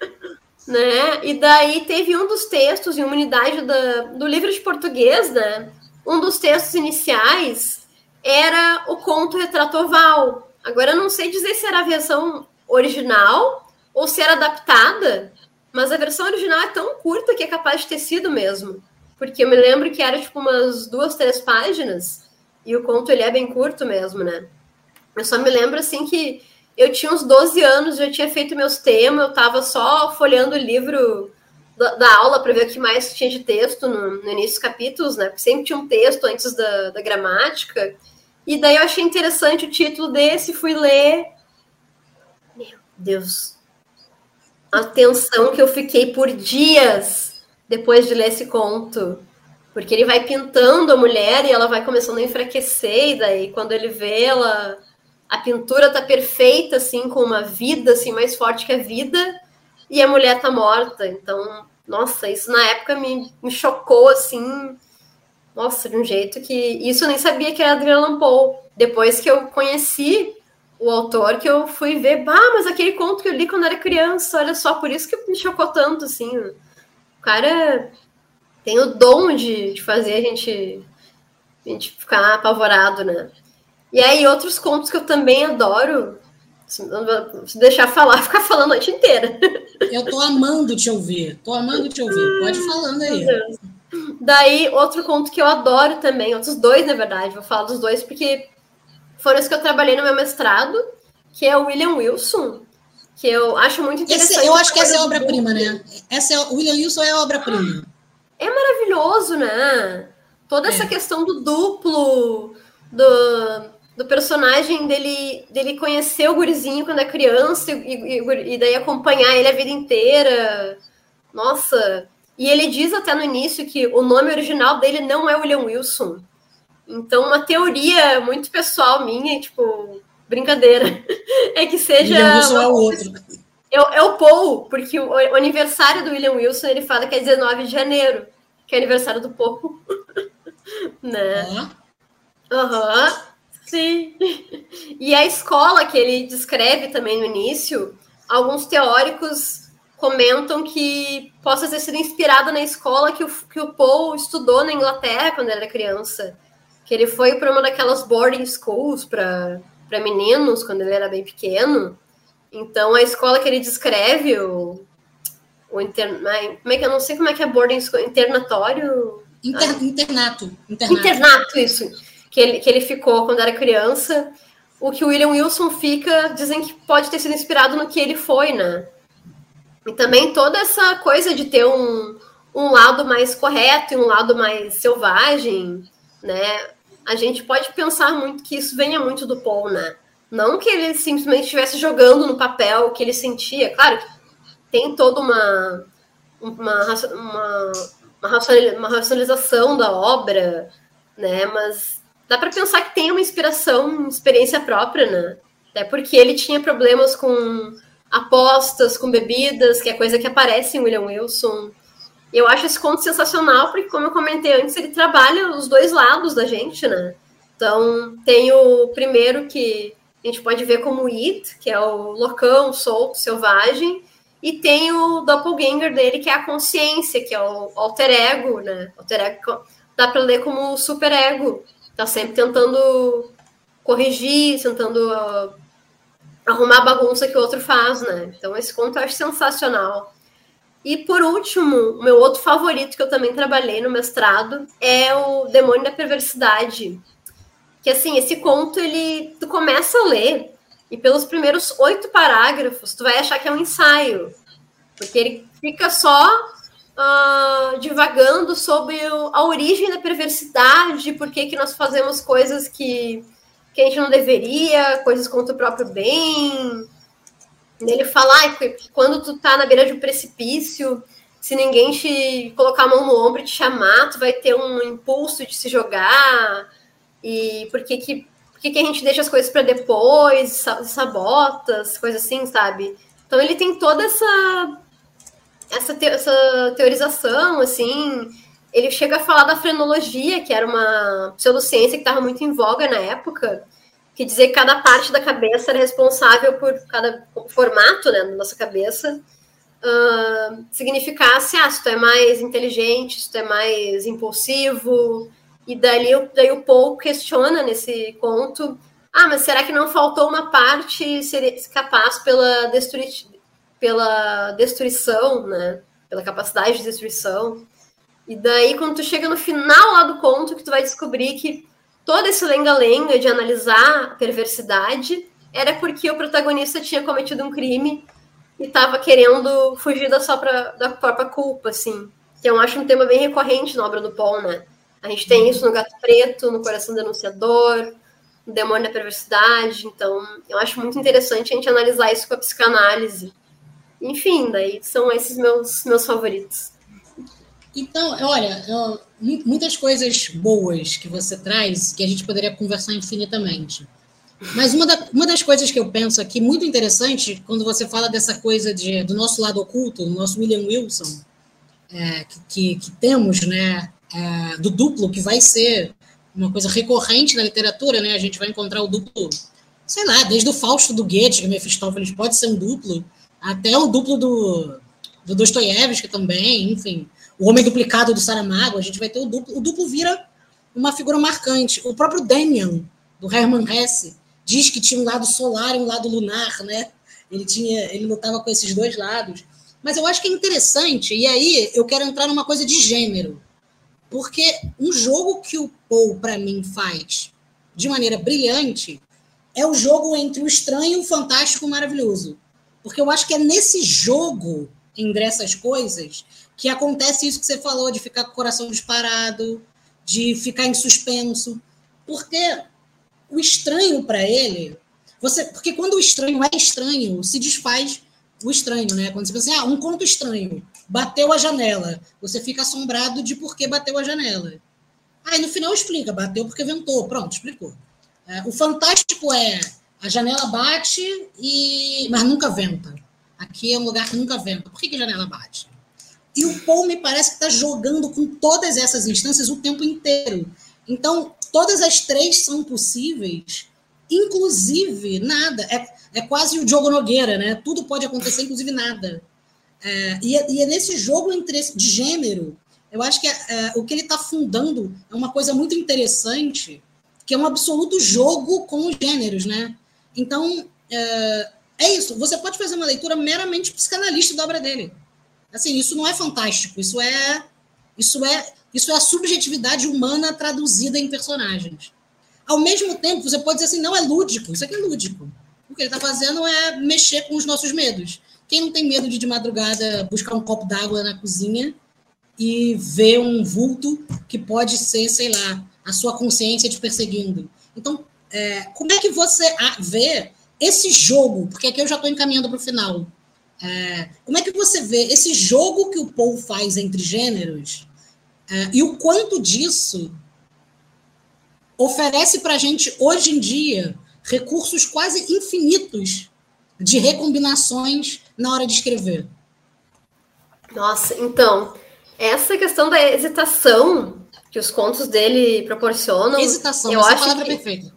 né? E daí teve um dos textos em uma unidade da, do livro de português, né? Um dos textos iniciais era o conto Retrato Oval. Agora eu não sei dizer se era a versão original ou se era adaptada, mas a versão original é tão curta que é capaz de ter sido mesmo. Porque eu me lembro que era tipo umas duas, três páginas e o conto ele é bem curto mesmo, né? Eu só me lembro assim que eu tinha uns 12 anos, já tinha feito meus temas, eu tava só folhando o livro da, da aula para ver o que mais tinha de texto no, no, início dos capítulos, né? Porque sempre tinha um texto antes da, da gramática. E daí eu achei interessante o título desse, fui ler Deus, a tensão que eu fiquei por dias depois de ler esse conto. Porque ele vai pintando a mulher e ela vai começando a enfraquecer, e daí quando ele vê ela, a pintura tá perfeita, assim, com uma vida assim, mais forte que a vida, e a mulher tá morta. Então, nossa, isso na época me, me chocou assim. Nossa, de um jeito que. Isso eu nem sabia que era Adriana Allan Poe. Depois que eu conheci o autor que eu fui ver, bah, mas aquele conto que eu li quando era criança, olha só, por isso que me chocou tanto, assim. O cara tem o dom de, de fazer a gente, a gente ficar apavorado, né? E aí, outros contos que eu também adoro, se deixar falar, ficar falando a noite inteira. Eu tô amando te ouvir, tô amando te ouvir, pode falando aí. Daí, outro conto que eu adoro também, outros dois, na verdade, vou falar dos dois porque foram os que eu trabalhei no meu mestrado, que é o William Wilson, que eu acho muito interessante. Esse, eu acho que essa é obra-prima, né? Essa é, o William Wilson é obra-prima. É maravilhoso, né? Toda é. essa questão do duplo, do, do personagem dele, dele conhecer o gurizinho quando é criança e, e, e daí acompanhar ele a vida inteira. Nossa! E ele diz até no início que o nome original dele não é William Wilson, então, uma teoria muito pessoal minha, tipo, brincadeira, é que seja. William Wilson é o outro. É, é o Paul, porque o, o, aniversário do William Wilson ele fala que é 19 de janeiro, que é aniversário do Paul. né? Aham. Uhum. Sim. E a escola que ele descreve também no início, alguns teóricos comentam que possa ter sido inspirada na escola que o, que o Paul estudou na Inglaterra quando ele era criança. Que ele foi para uma daquelas boarding schools para meninos quando ele era bem pequeno. Então, a escola que ele descreve, o, o como é que eu não sei como é que é boarding school, internatório? Inter, ah. internato, internato. Internato, isso. Que ele, que ele ficou quando era criança. O que o William Wilson fica, dizem que pode ter sido inspirado no que ele foi, né? E também toda essa coisa de ter um, um lado mais correto e um lado mais selvagem, né? A gente pode pensar muito que isso venha muito do Paul, né? Não que ele simplesmente estivesse jogando no papel o que ele sentia. Claro tem toda uma, uma, uma, uma racionalização da obra, né? Mas dá para pensar que tem uma inspiração, experiência própria, né? Até porque ele tinha problemas com apostas com bebidas, que é coisa que aparece em William Wilson. Eu acho esse conto sensacional, porque, como eu comentei antes, ele trabalha os dois lados da gente, né? Então, tem o primeiro que a gente pode ver como It, que é o loucão, solto, selvagem, e tem o doppelganger dele, que é a consciência, que é o alter ego, né? Alter ego dá para ler como super ego. Tá sempre tentando corrigir, tentando uh, arrumar a bagunça que o outro faz, né? Então esse conto eu acho sensacional. E por último, o meu outro favorito que eu também trabalhei no mestrado é o Demônio da Perversidade. Que assim, esse conto ele tu começa a ler e pelos primeiros oito parágrafos tu vai achar que é um ensaio, porque ele fica só uh, divagando sobre a origem da perversidade, por que que nós fazemos coisas que que a gente não deveria, coisas contra o próprio bem. Ele fala que quando tu tá na beira de um precipício, se ninguém te colocar a mão no ombro e te chamar, tu vai ter um impulso de se jogar. E por que que, por que, que a gente deixa as coisas para depois, sabota, coisas assim, sabe? Então ele tem toda essa essa, te, essa teorização, assim, ele chega a falar da frenologia, que era uma pseudociência que estava muito em voga na época, que dizia que cada parte da cabeça era responsável por cada formato né, da nossa cabeça, uh, significasse, ah, se tu é mais inteligente, se tu é mais impulsivo, e daí, daí o Paul questiona nesse conto, ah, mas será que não faltou uma parte ser capaz pela, destrui pela destruição, né, pela capacidade de destruição, e daí, quando tu chega no final lá do conto, que tu vai descobrir que todo esse lenga-lenga de analisar a perversidade era porque o protagonista tinha cometido um crime e estava querendo fugir da, pra, da própria culpa, assim. Que eu acho um tema bem recorrente na obra do Paul, né? A gente tem isso no Gato Preto, no Coração Denunciador, no Demônio da Perversidade. Então, eu acho muito interessante a gente analisar isso com a psicanálise. Enfim, daí são esses meus, meus favoritos. Então, olha, eu, muitas coisas boas que você traz que a gente poderia conversar infinitamente. Mas uma, da, uma das coisas que eu penso aqui, muito interessante, quando você fala dessa coisa de, do nosso lado oculto, do nosso William Wilson, é, que, que, temos, né, é, do duplo, que vai ser uma coisa recorrente na literatura, né? A gente vai encontrar o duplo, sei lá, desde o Fausto do Goethe, que Mefistófeles pode ser um duplo, até o duplo do, do Dostoiévski também, enfim o Homem Duplicado do Saramago, a gente vai ter o duplo. O duplo vira uma figura marcante. O próprio Damian, do Hermann Hesse, diz que tinha um lado solar e um lado lunar, né? Ele tinha, ele lutava com esses dois lados. Mas eu acho que é interessante, e aí eu quero entrar numa coisa de gênero. Porque um jogo que o Paul, para mim, faz de maneira brilhante é o jogo entre o estranho, o fantástico e o maravilhoso. Porque eu acho que é nesse jogo, entre essas coisas, que acontece isso que você falou, de ficar com o coração disparado, de ficar em suspenso. Porque o estranho para ele, você, porque quando o estranho é estranho, se desfaz o estranho, né? Quando você pensa assim, ah, um conto estranho, bateu a janela, você fica assombrado de por que bateu a janela. Aí no final explica, bateu porque ventou, pronto, explicou. É, o fantástico é a janela bate e mas nunca venta. Aqui é um lugar que nunca venta. Por que, que a janela bate? E o Paul me parece que está jogando com todas essas instâncias o tempo inteiro. Então, todas as três são possíveis, inclusive nada. É, é quase o Diogo Nogueira, né? Tudo pode acontecer, inclusive nada. É, e, é, e, é, nesse jogo entre, de gênero, eu acho que é, o que ele está fundando é uma coisa muito interessante, que é um absoluto jogo com os gêneros, né? Então, é, é isso. Você pode fazer uma leitura meramente psicanalista da obra dele. Assim, isso não é fantástico, isso é isso é isso é a subjetividade humana traduzida em personagens. Ao mesmo tempo, você pode dizer assim, não é lúdico, isso aqui é lúdico. O que ele está fazendo é mexer com os nossos medos. Quem não tem medo de de madrugada buscar um copo d'água na cozinha e ver um vulto que pode ser, sei lá, a sua consciência te perseguindo? Então, é, como é que você vê esse jogo? Porque aqui eu já estou encaminhando para o final. É, como é que você vê esse jogo que o Paul faz entre gêneros é, e o quanto disso oferece para a gente, hoje em dia, recursos quase infinitos de recombinações na hora de escrever? Nossa, então, essa questão da hesitação que os contos dele proporcionam. Hesitação, eu essa acho palavra que, perfeita.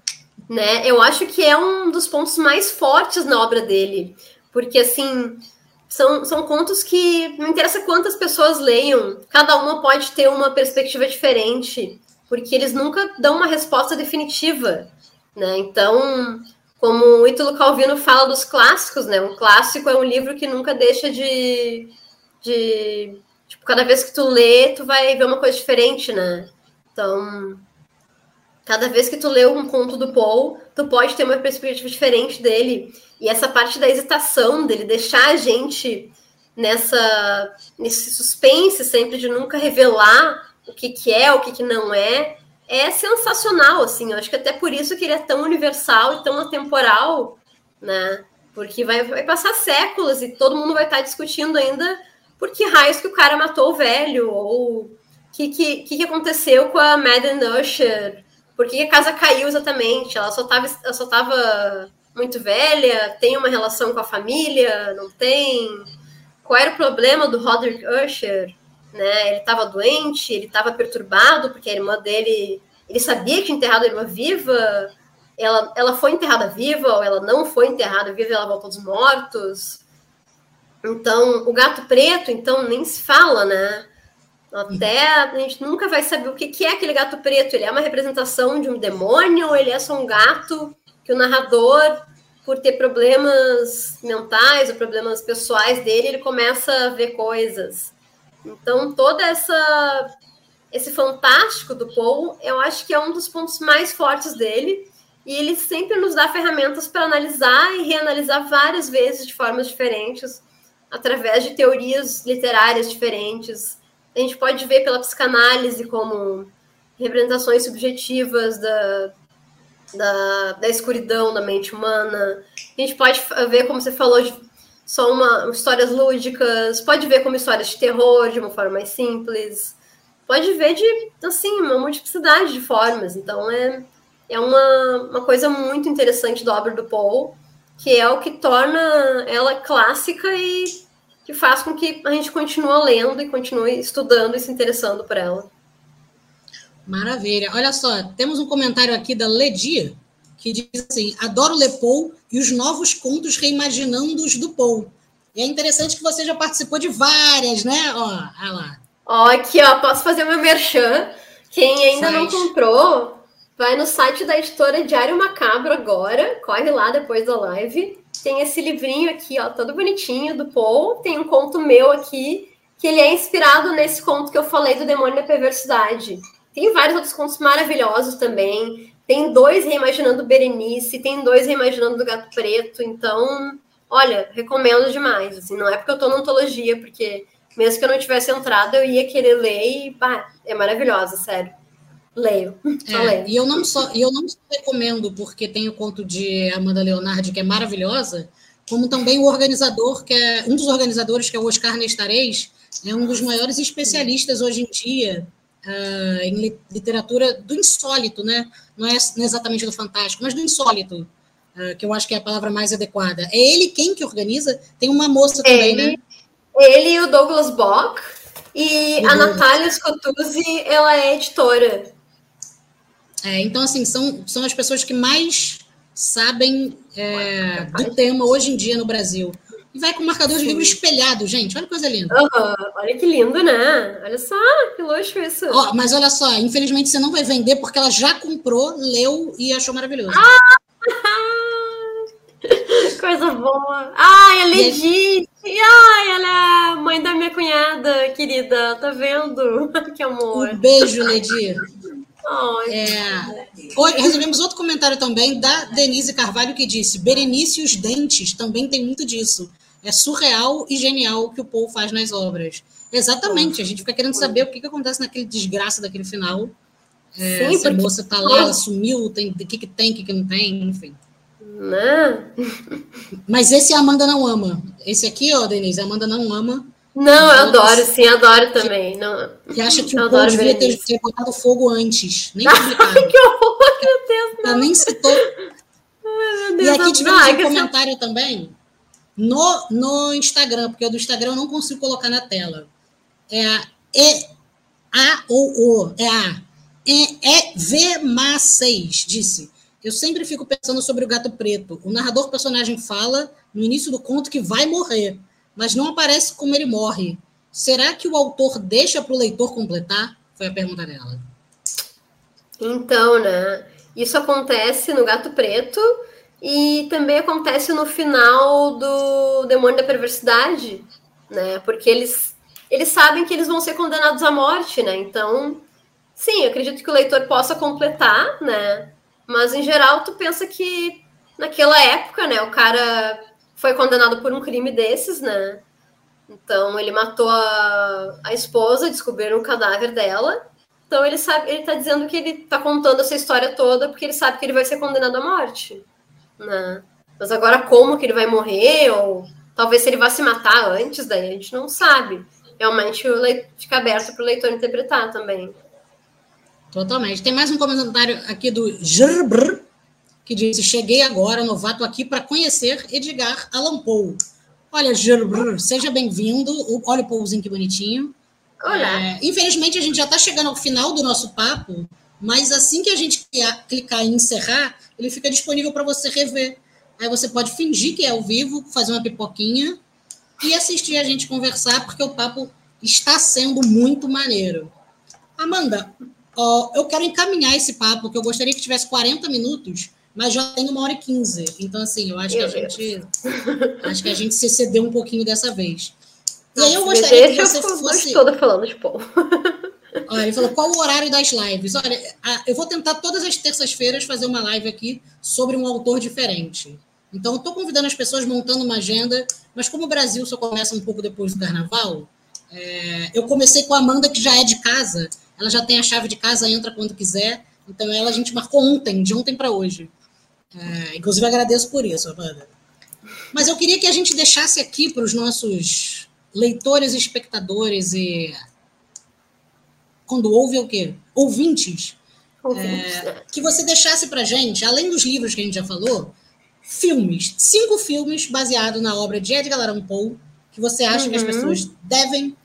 Né, eu acho que é um dos pontos mais fortes na obra dele. Porque, assim, são, são contos que não interessa quantas pessoas leiam, cada uma pode ter uma perspectiva diferente, porque eles nunca dão uma resposta definitiva, né? Então, como o Ítalo Calvino fala dos clássicos, né? Um clássico é um livro que nunca deixa de, de tipo, cada vez que tu lê, tu vai ver uma coisa diferente, né? Então, cada vez que tu lê um conto do Paul, tu pode ter uma perspectiva diferente dele. E essa parte da hesitação dele deixar a gente nessa nesse suspense sempre de nunca revelar o que, que é, o que, que não é, é sensacional, assim. Eu acho que até por isso que ele é tão universal e tão atemporal, né? Porque vai, vai passar séculos e todo mundo vai estar discutindo ainda por que raios que o cara matou o velho, ou o que, que, que aconteceu com a Madden Usher, por que a casa caiu exatamente, ela só estava só tava muito velha, tem uma relação com a família, não tem? Qual era o problema do Roderick Usher? Né? Ele estava doente, ele estava perturbado, porque a irmã dele, ele sabia que tinha enterrado a irmã viva, ela, ela foi enterrada viva, ou ela não foi enterrada viva, ela voltou dos mortos. Então, o gato preto, então, nem se fala, né? Até a gente nunca vai saber o que, que é aquele gato preto. Ele é uma representação de um demônio ou ele é só um gato que o narrador, por ter problemas mentais ou problemas pessoais dele, ele começa a ver coisas. Então, toda essa esse fantástico do Paul, eu acho que é um dos pontos mais fortes dele, e ele sempre nos dá ferramentas para analisar e reanalisar várias vezes de formas diferentes, através de teorias literárias diferentes. A gente pode ver pela psicanálise como representações subjetivas da, da, da escuridão da mente humana. A gente pode ver, como você falou, só uma, histórias lúdicas, pode ver como histórias de terror de uma forma mais simples, pode ver de assim uma multiplicidade de formas. Então é, é uma, uma coisa muito interessante da obra do Paul, que é o que torna ela clássica e que faz com que a gente continue lendo e continue estudando e se interessando por ela. Maravilha. Olha só, temos um comentário aqui da Ledia, que diz assim: adoro ler Paul e os novos contos reimaginando-os do Paul. E é interessante que você já participou de várias, né? Ó, olha lá. Ó, aqui, ó, posso fazer meu merchan. Quem ainda Faz. não comprou, vai no site da editora Diário Macabro agora, corre lá depois da live. Tem esse livrinho aqui, ó, todo bonitinho do Paul. Tem um conto meu aqui, que ele é inspirado nesse conto que eu falei do demônio da perversidade. Tem vários outros contos maravilhosos também. Tem dois reimaginando Berenice, tem dois reimaginando do Gato Preto. Então, olha, recomendo demais. Assim, não é porque eu tô na antologia, porque mesmo que eu não tivesse entrado, eu ia querer ler e bah, é maravilhosa, sério. Leio. É, leio. E eu não só, eu não só recomendo porque tem o conto de Amanda Leonardi, que é maravilhosa, como também o organizador, que é um dos organizadores, que é o Oscar Nestares, é um dos maiores especialistas hoje em dia uh, em literatura do insólito, né? Não é, não é exatamente do fantástico, mas do insólito, uh, que eu acho que é a palavra mais adequada. É ele quem que organiza? Tem uma moça também, ele, né? Ele e o Douglas Bock. E a Natália Scotuzzi, ela é editora. É, então, assim, são, são as pessoas que mais sabem é, do tema hoje em dia no Brasil. E vai com o marcador de livro espelhado, gente. Olha que coisa linda. Uhum. Olha que lindo, né? Olha só, que luxo isso. Ó, mas olha só, infelizmente você não vai vender porque ela já comprou, leu e achou maravilhoso. Ah! Coisa boa. Ai, a Ledi. Ai, ela é a mãe da minha cunhada, querida. Tá vendo? Que amor. Um beijo, Ledi. É, recebemos outro comentário também da Denise Carvalho que disse: Berenice e os dentes também tem muito disso. É surreal e genial o que o Paul faz nas obras. Exatamente, a gente fica querendo saber o que, que acontece naquele desgraça daquele final. É, Sim, se a moça tá lá, ela sumiu, tem, o que, que tem, o que, que não tem, enfim. Né? Mas esse a Amanda não ama. Esse aqui, ó, Denise, a Amanda não ama. Não, eu adoro, sim, adoro também. Não, que acha que o Paul devia ter, ter, botado fogo antes. Nem publicado. que horror, meu Deus. Ela nem citou. Ai, Deus, e aqui tivemos um comentário também no, no Instagram, porque o do Instagram eu não consigo colocar na tela. É a E A ou O, é a E, e V Ma 6 disse. Eu sempre fico pensando sobre o gato preto. O narrador personagem fala no início do conto que vai morrer mas não aparece como ele morre. Será que o autor deixa para o leitor completar? Foi a pergunta dela. Então, né? Isso acontece no Gato Preto e também acontece no final do Demônio da Perversidade, né? Porque eles, eles sabem que eles vão ser condenados à morte, né? Então, sim, acredito que o leitor possa completar, né? Mas em geral, tu pensa que naquela época, né, o cara foi condenado por um crime desses, né? Então ele matou a, a esposa, descobriram o cadáver dela. Então ele sabe, ele tá dizendo que ele tá contando essa história toda porque ele sabe que ele vai ser condenado à morte, né? Mas agora como que ele vai morrer ou talvez se ele vá se matar antes, daí a gente não sabe. Realmente leitor, fica aberto para o leitor interpretar também. Totalmente. Tem mais um comentário aqui do Gerbr, que disse: Cheguei agora, novato, aqui para conhecer Edgar Allan Poe. Olha, seja bem-vindo. Olha o Poezinho que bonitinho. Olá. É, infelizmente, a gente já está chegando ao final do nosso papo, mas assim que a gente clicar em encerrar, ele fica disponível para você rever. Aí você pode fingir que é ao vivo, fazer uma pipoquinha e assistir a gente conversar, porque o papo está sendo muito maneiro. Amanda, ó, eu quero encaminhar esse papo, que eu gostaria que tivesse 40 minutos, mas já tem uma hora e quinze. Então, assim, eu acho Meu que a Deus. gente. Acho que a gente se cedeu um pouquinho dessa vez. E aí eu gostaria que você eu fosse. toda falando de pão. Olha, ele falou qual o horário das lives. Olha, eu vou tentar todas as terças-feiras fazer uma live aqui sobre um autor diferente. Então, eu estou convidando as pessoas montando uma agenda, mas como o Brasil só começa um pouco depois do carnaval, é, eu comecei com a Amanda, que já é de casa, ela já tem a chave de casa, entra quando quiser. Então, ela a gente marcou ontem, de ontem para hoje. É, inclusive, agradeço por isso, Amanda. Mas eu queria que a gente deixasse aqui para os nossos leitores, espectadores e. Quando ouve o quê? Ouvintes. Ouvintes é, que você deixasse para a gente, além dos livros que a gente já falou, filmes. Cinco filmes baseados na obra de Edgar Allan Poe que você acha uhum. que as uhum. pessoas devem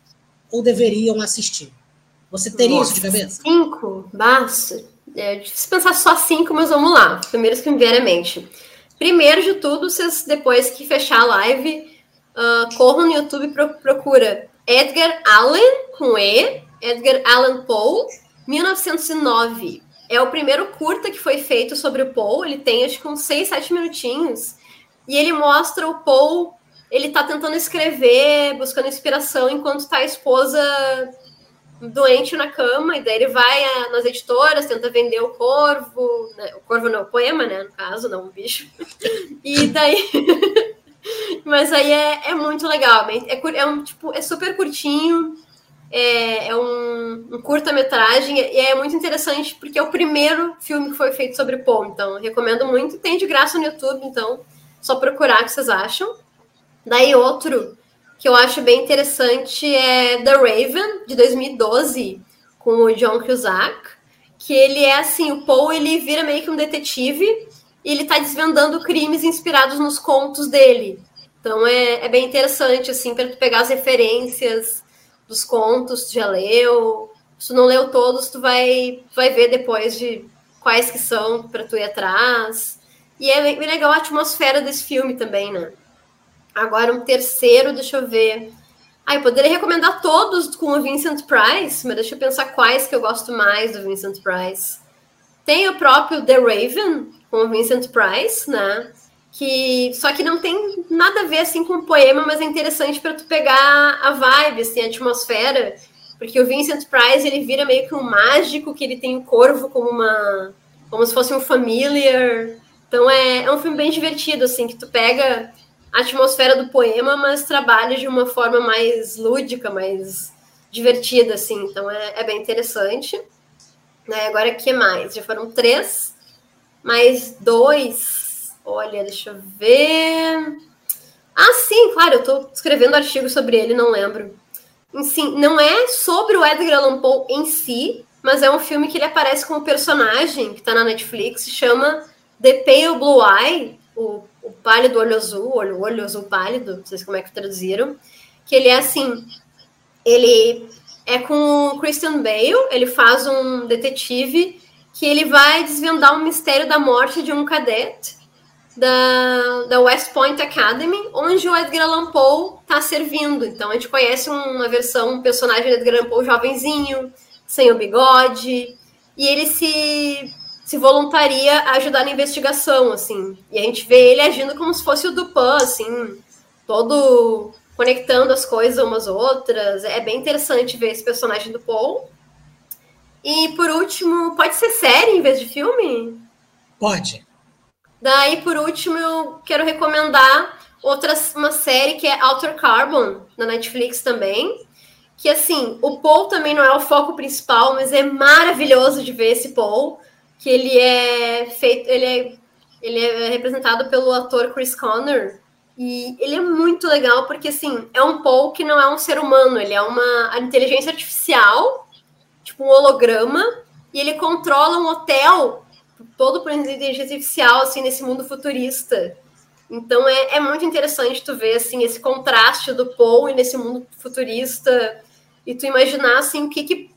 ou deveriam assistir. Você teria Nossa, isso de cabeça? Cinco? Basta. É difícil pensar só cinco, mas vamos lá. Os primeiros que me vieram à mente. Primeiro de tudo, vocês, depois que fechar a live, uh, corram no YouTube pro, procura Edgar Allan, com E, Edgar Allan Poe, 1909. É o primeiro curta que foi feito sobre o Poe. Ele tem, acho que uns seis, sete minutinhos. E ele mostra o Poe, ele tá tentando escrever, buscando inspiração, enquanto tá a esposa doente na cama, e daí ele vai a, nas editoras, tenta vender o corvo, né? o corvo não, o poema, né, no caso, não o bicho. E daí. Mas aí é, é muito legal. É, é, um, tipo, é super curtinho, é, é um, um curta-metragem, e é muito interessante porque é o primeiro filme que foi feito sobre Poe. Então, recomendo muito. Tem de graça no YouTube, então, só procurar o que vocês acham. Daí outro que eu acho bem interessante é The Raven, de 2012, com o John Cusack, que ele é assim, o Paul ele vira meio que um detetive e ele tá desvendando crimes inspirados nos contos dele. Então é, é bem interessante, assim, para tu pegar as referências dos contos, tu já leu. Se tu não leu todos, tu vai, vai ver depois de quais que são para tu ir atrás. E é bem legal a atmosfera desse filme também, né? Agora um terceiro, deixa eu ver. Ah, eu poderia recomendar todos com o Vincent Price, mas deixa eu pensar quais que eu gosto mais do Vincent Price. Tem o próprio The Raven, com o Vincent Price, né? Que só que não tem nada a ver assim com o poema, mas é interessante para tu pegar a vibe, assim, a atmosfera, porque o Vincent Price ele vira meio que um mágico, que ele tem o um corvo como uma como se fosse um familiar. Então é, é um filme bem divertido, assim, que tu pega a atmosfera do poema, mas trabalha de uma forma mais lúdica, mais divertida, assim. Então é, é bem interessante. Né? Agora, que mais? Já foram três, mais dois. Olha, deixa eu ver. Ah, sim, claro, eu estou escrevendo artigo sobre ele, não lembro. Sim, não é sobre o Edgar Allan Poe em si, mas é um filme que ele aparece como personagem que está na Netflix, chama The Pale Blue Eye, o o pálido olho azul, olho, olho azul pálido, não sei como é que traduziram, que ele é assim, ele é com o Christian Bale, ele faz um detetive que ele vai desvendar um mistério da morte de um cadete da, da West Point Academy, onde o Edgar Allan Poe está servindo. Então a gente conhece uma versão, um personagem do Edgar Allan Poe jovenzinho, sem o bigode, e ele se se voluntaria a ajudar na investigação, assim. E a gente vê ele agindo como se fosse o Dupin, assim, todo conectando as coisas umas outras. É bem interessante ver esse personagem do Paul. E por último, pode ser série em vez de filme? Pode. Daí, por último, eu quero recomendar outra uma série que é Outer Carbon, na Netflix também. Que assim, o Paul também não é o foco principal, mas é maravilhoso de ver esse Paul que ele é feito, ele é, ele é representado pelo ator Chris Connor. E ele é muito legal porque, assim, é um Paul que não é um ser humano, ele é uma inteligência artificial, tipo um holograma, e ele controla um hotel todo por inteligência artificial, assim, nesse mundo futurista. Então é, é muito interessante tu ver, assim, esse contraste do Paul e nesse mundo futurista, e tu imaginar, assim, o que que,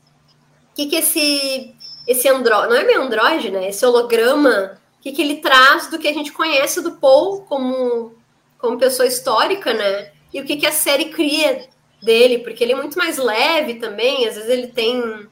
que, que esse esse andro... não é meio androide, né? Esse holograma, o que, que ele traz do que a gente conhece do Paul como, como pessoa histórica, né? E o que, que a série cria dele, porque ele é muito mais leve também, às vezes ele tem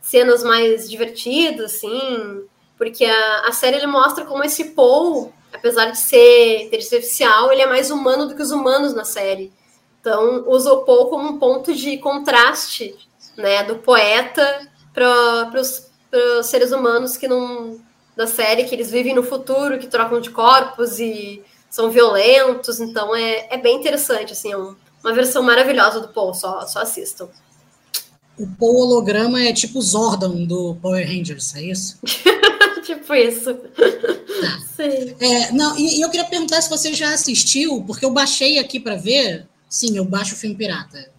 cenas mais divertidas, assim, porque a, a série ele mostra como esse Paul, apesar de ser artificial, ele é mais humano do que os humanos na série. Então, usa o Paul como um ponto de contraste, né, do poeta para os para os seres humanos que não da série que eles vivem no futuro, que trocam de corpos e são violentos, então é, é bem interessante, assim, é um, uma versão maravilhosa do Paul, só, só assistam. O Paul holograma é tipo Zordon do Power Rangers, é isso? tipo isso. Tá. Sim. É, não, e, e, eu queria perguntar se você já assistiu, porque eu baixei aqui para ver. Sim, eu baixo o filme pirata.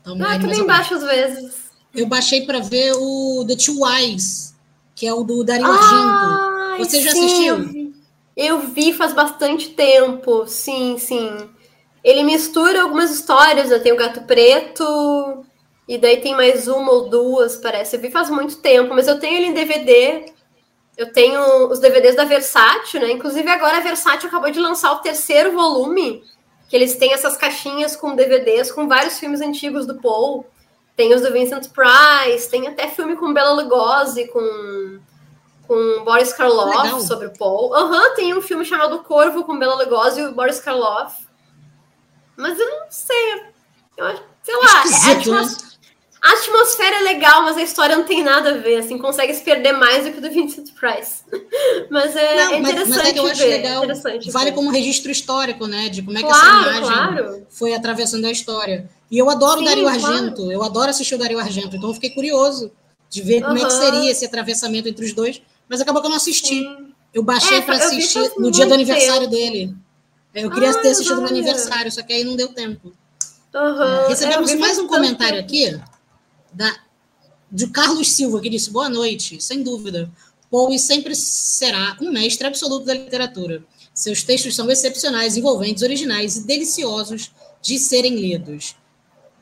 Então, ah, também baixo às vezes eu baixei para ver o The Two Eyes, que é o do Dario Argento. Você já sim, assistiu? Eu vi. eu vi faz bastante tempo, sim, sim. Ele mistura algumas histórias, né? Tem o Gato Preto, e daí tem mais uma ou duas, parece. Eu vi faz muito tempo, mas eu tenho ele em DVD. Eu tenho os DVDs da Versátil, né? Inclusive agora a Versátil acabou de lançar o terceiro volume, que eles têm essas caixinhas com DVDs com vários filmes antigos do Paul. Tem os do Vincent Price, tem até filme com Bela Lugosi, com, com Boris Karloff Legal. sobre o Paul. Aham, uhum, tem um filme chamado Corvo com Bela Lugosi e o Boris Karloff. Mas eu não sei. Eu acho, sei lá, é, a, atmos... né? a atmosfera é legal, mas a história não tem nada a ver. Assim, consegue se perder mais do que o do Vincent Price. mas é, não, é interessante mas, mas é que eu acho ver. Legal, vale ver. como registro histórico, né? De como é que claro, essa imagem claro. foi atravessando a história. E eu adoro Sim, o Dario Argento, claro. eu adoro assistir o Dario Argento, então eu fiquei curioso de ver como é que seria esse atravessamento entre os dois, mas acabou que eu não assisti. Sim. Eu baixei é, para assistir no dia do aniversário tempo. dele. Eu queria ah, ter assistido no aniversário, só que aí não deu tempo. Uhum. Recebemos mais um comentário tempo. aqui da, de Carlos Silva, que disse: Boa noite, sem dúvida. Poe sempre será um mestre absoluto da literatura. Seus textos são excepcionais, envolventes, originais e deliciosos de serem lidos.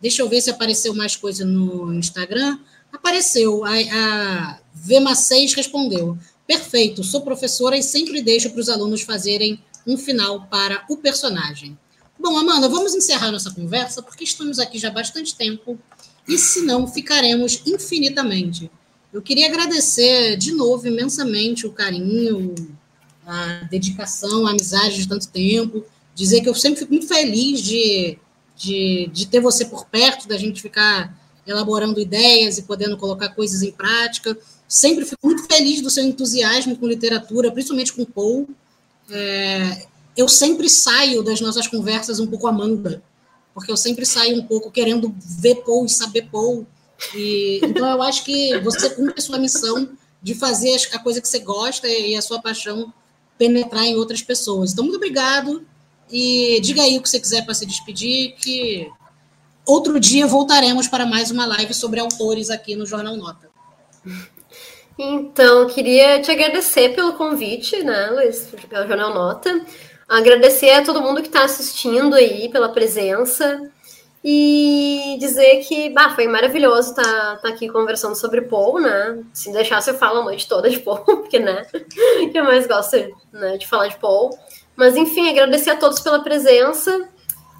Deixa eu ver se apareceu mais coisa no Instagram. Apareceu. A, a Vema6 respondeu. Perfeito, sou professora e sempre deixo para os alunos fazerem um final para o personagem. Bom, Amanda, vamos encerrar nossa conversa, porque estamos aqui já há bastante tempo, e senão ficaremos infinitamente. Eu queria agradecer de novo imensamente o carinho, a dedicação, a amizade de tanto tempo, dizer que eu sempre fico muito feliz de, de, de ter você por perto, da gente ficar elaborando ideias e podendo colocar coisas em prática. Sempre fico muito feliz do seu entusiasmo com literatura, principalmente com Paul. É, eu sempre saio das nossas conversas um pouco amanda, porque eu sempre saio um pouco querendo ver Paul e saber Paul. E, então, eu acho que você cumpre a sua missão de fazer a coisa que você gosta e a sua paixão penetrar em outras pessoas. Então, muito obrigado. E diga aí o que você quiser para se despedir, que outro dia voltaremos para mais uma live sobre autores aqui no Jornal Nota. Então, queria te agradecer pelo convite, né, Luiz, pelo Jornal Nota. Agradecer a todo mundo que está assistindo aí pela presença e dizer que bah, foi maravilhoso estar tá, tá aqui conversando sobre Paul, né? Se deixar, você fala a noite toda de Paul, porque, né? que eu mais gosto né, de falar de Paul. Mas, enfim, agradecer a todos pela presença.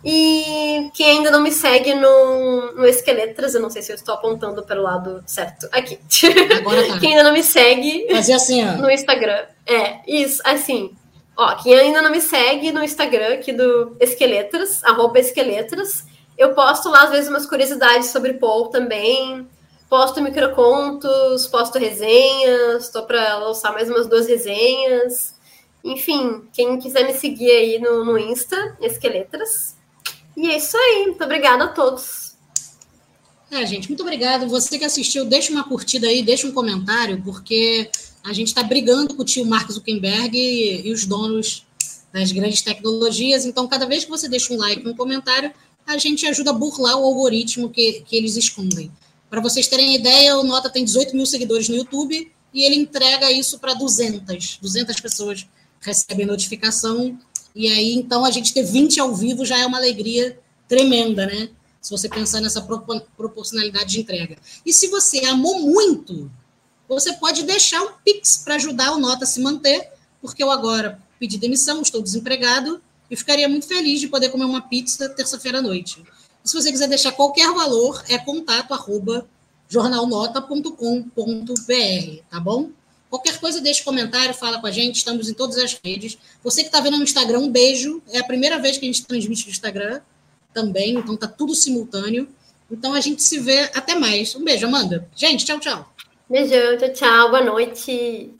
E quem ainda não me segue no, no Esqueletras, eu não sei se eu estou apontando pelo lado certo. Aqui. Agora tá. quem ainda não me segue Fazer assim, no Instagram. É, isso, assim. Ó, quem ainda não me segue no Instagram aqui do Esqueletras, arroba Esqueletras, eu posto lá, às vezes, umas curiosidades sobre Paul também. Posto microcontos, posto resenhas, estou para lançar mais umas duas resenhas. Enfim, quem quiser me seguir aí no, no Insta, Esqueletras. E é isso aí. Muito obrigada a todos. É, gente, muito obrigado. Você que assistiu, deixa uma curtida aí, deixa um comentário, porque a gente está brigando com o tio Mark Zuckerberg e, e, os donos das grandes tecnologias. Então, cada vez que você deixa um like, um comentário, a gente ajuda a burlar o algoritmo que, que eles escondem. Para vocês terem ideia, o Nota tem 18 mil seguidores no YouTube e ele entrega isso para 200. 200 pessoas recebem notificação. E aí, então, a gente ter 20 ao vivo já é uma alegria tremenda, né? Se você pensar nessa proporcionalidade de entrega. E se você amou muito, você pode deixar um Pix para ajudar o Nota a se manter, porque eu agora pedi demissão, estou desempregado, e ficaria muito feliz de poder comer uma pizza terça-feira à noite. E se você quiser deixar qualquer valor, é contato arroba jornalnota.com.br, tá bom? Qualquer coisa, deixe comentário, fala com a gente, estamos em todas as redes. Você que está vendo no Instagram, um beijo. É a primeira vez que a gente transmite no Instagram também, então tá tudo simultâneo. Então a gente se vê até mais. Um beijo, Amanda. Gente, tchau, tchau. Beijão, tchau, tchau, boa noite.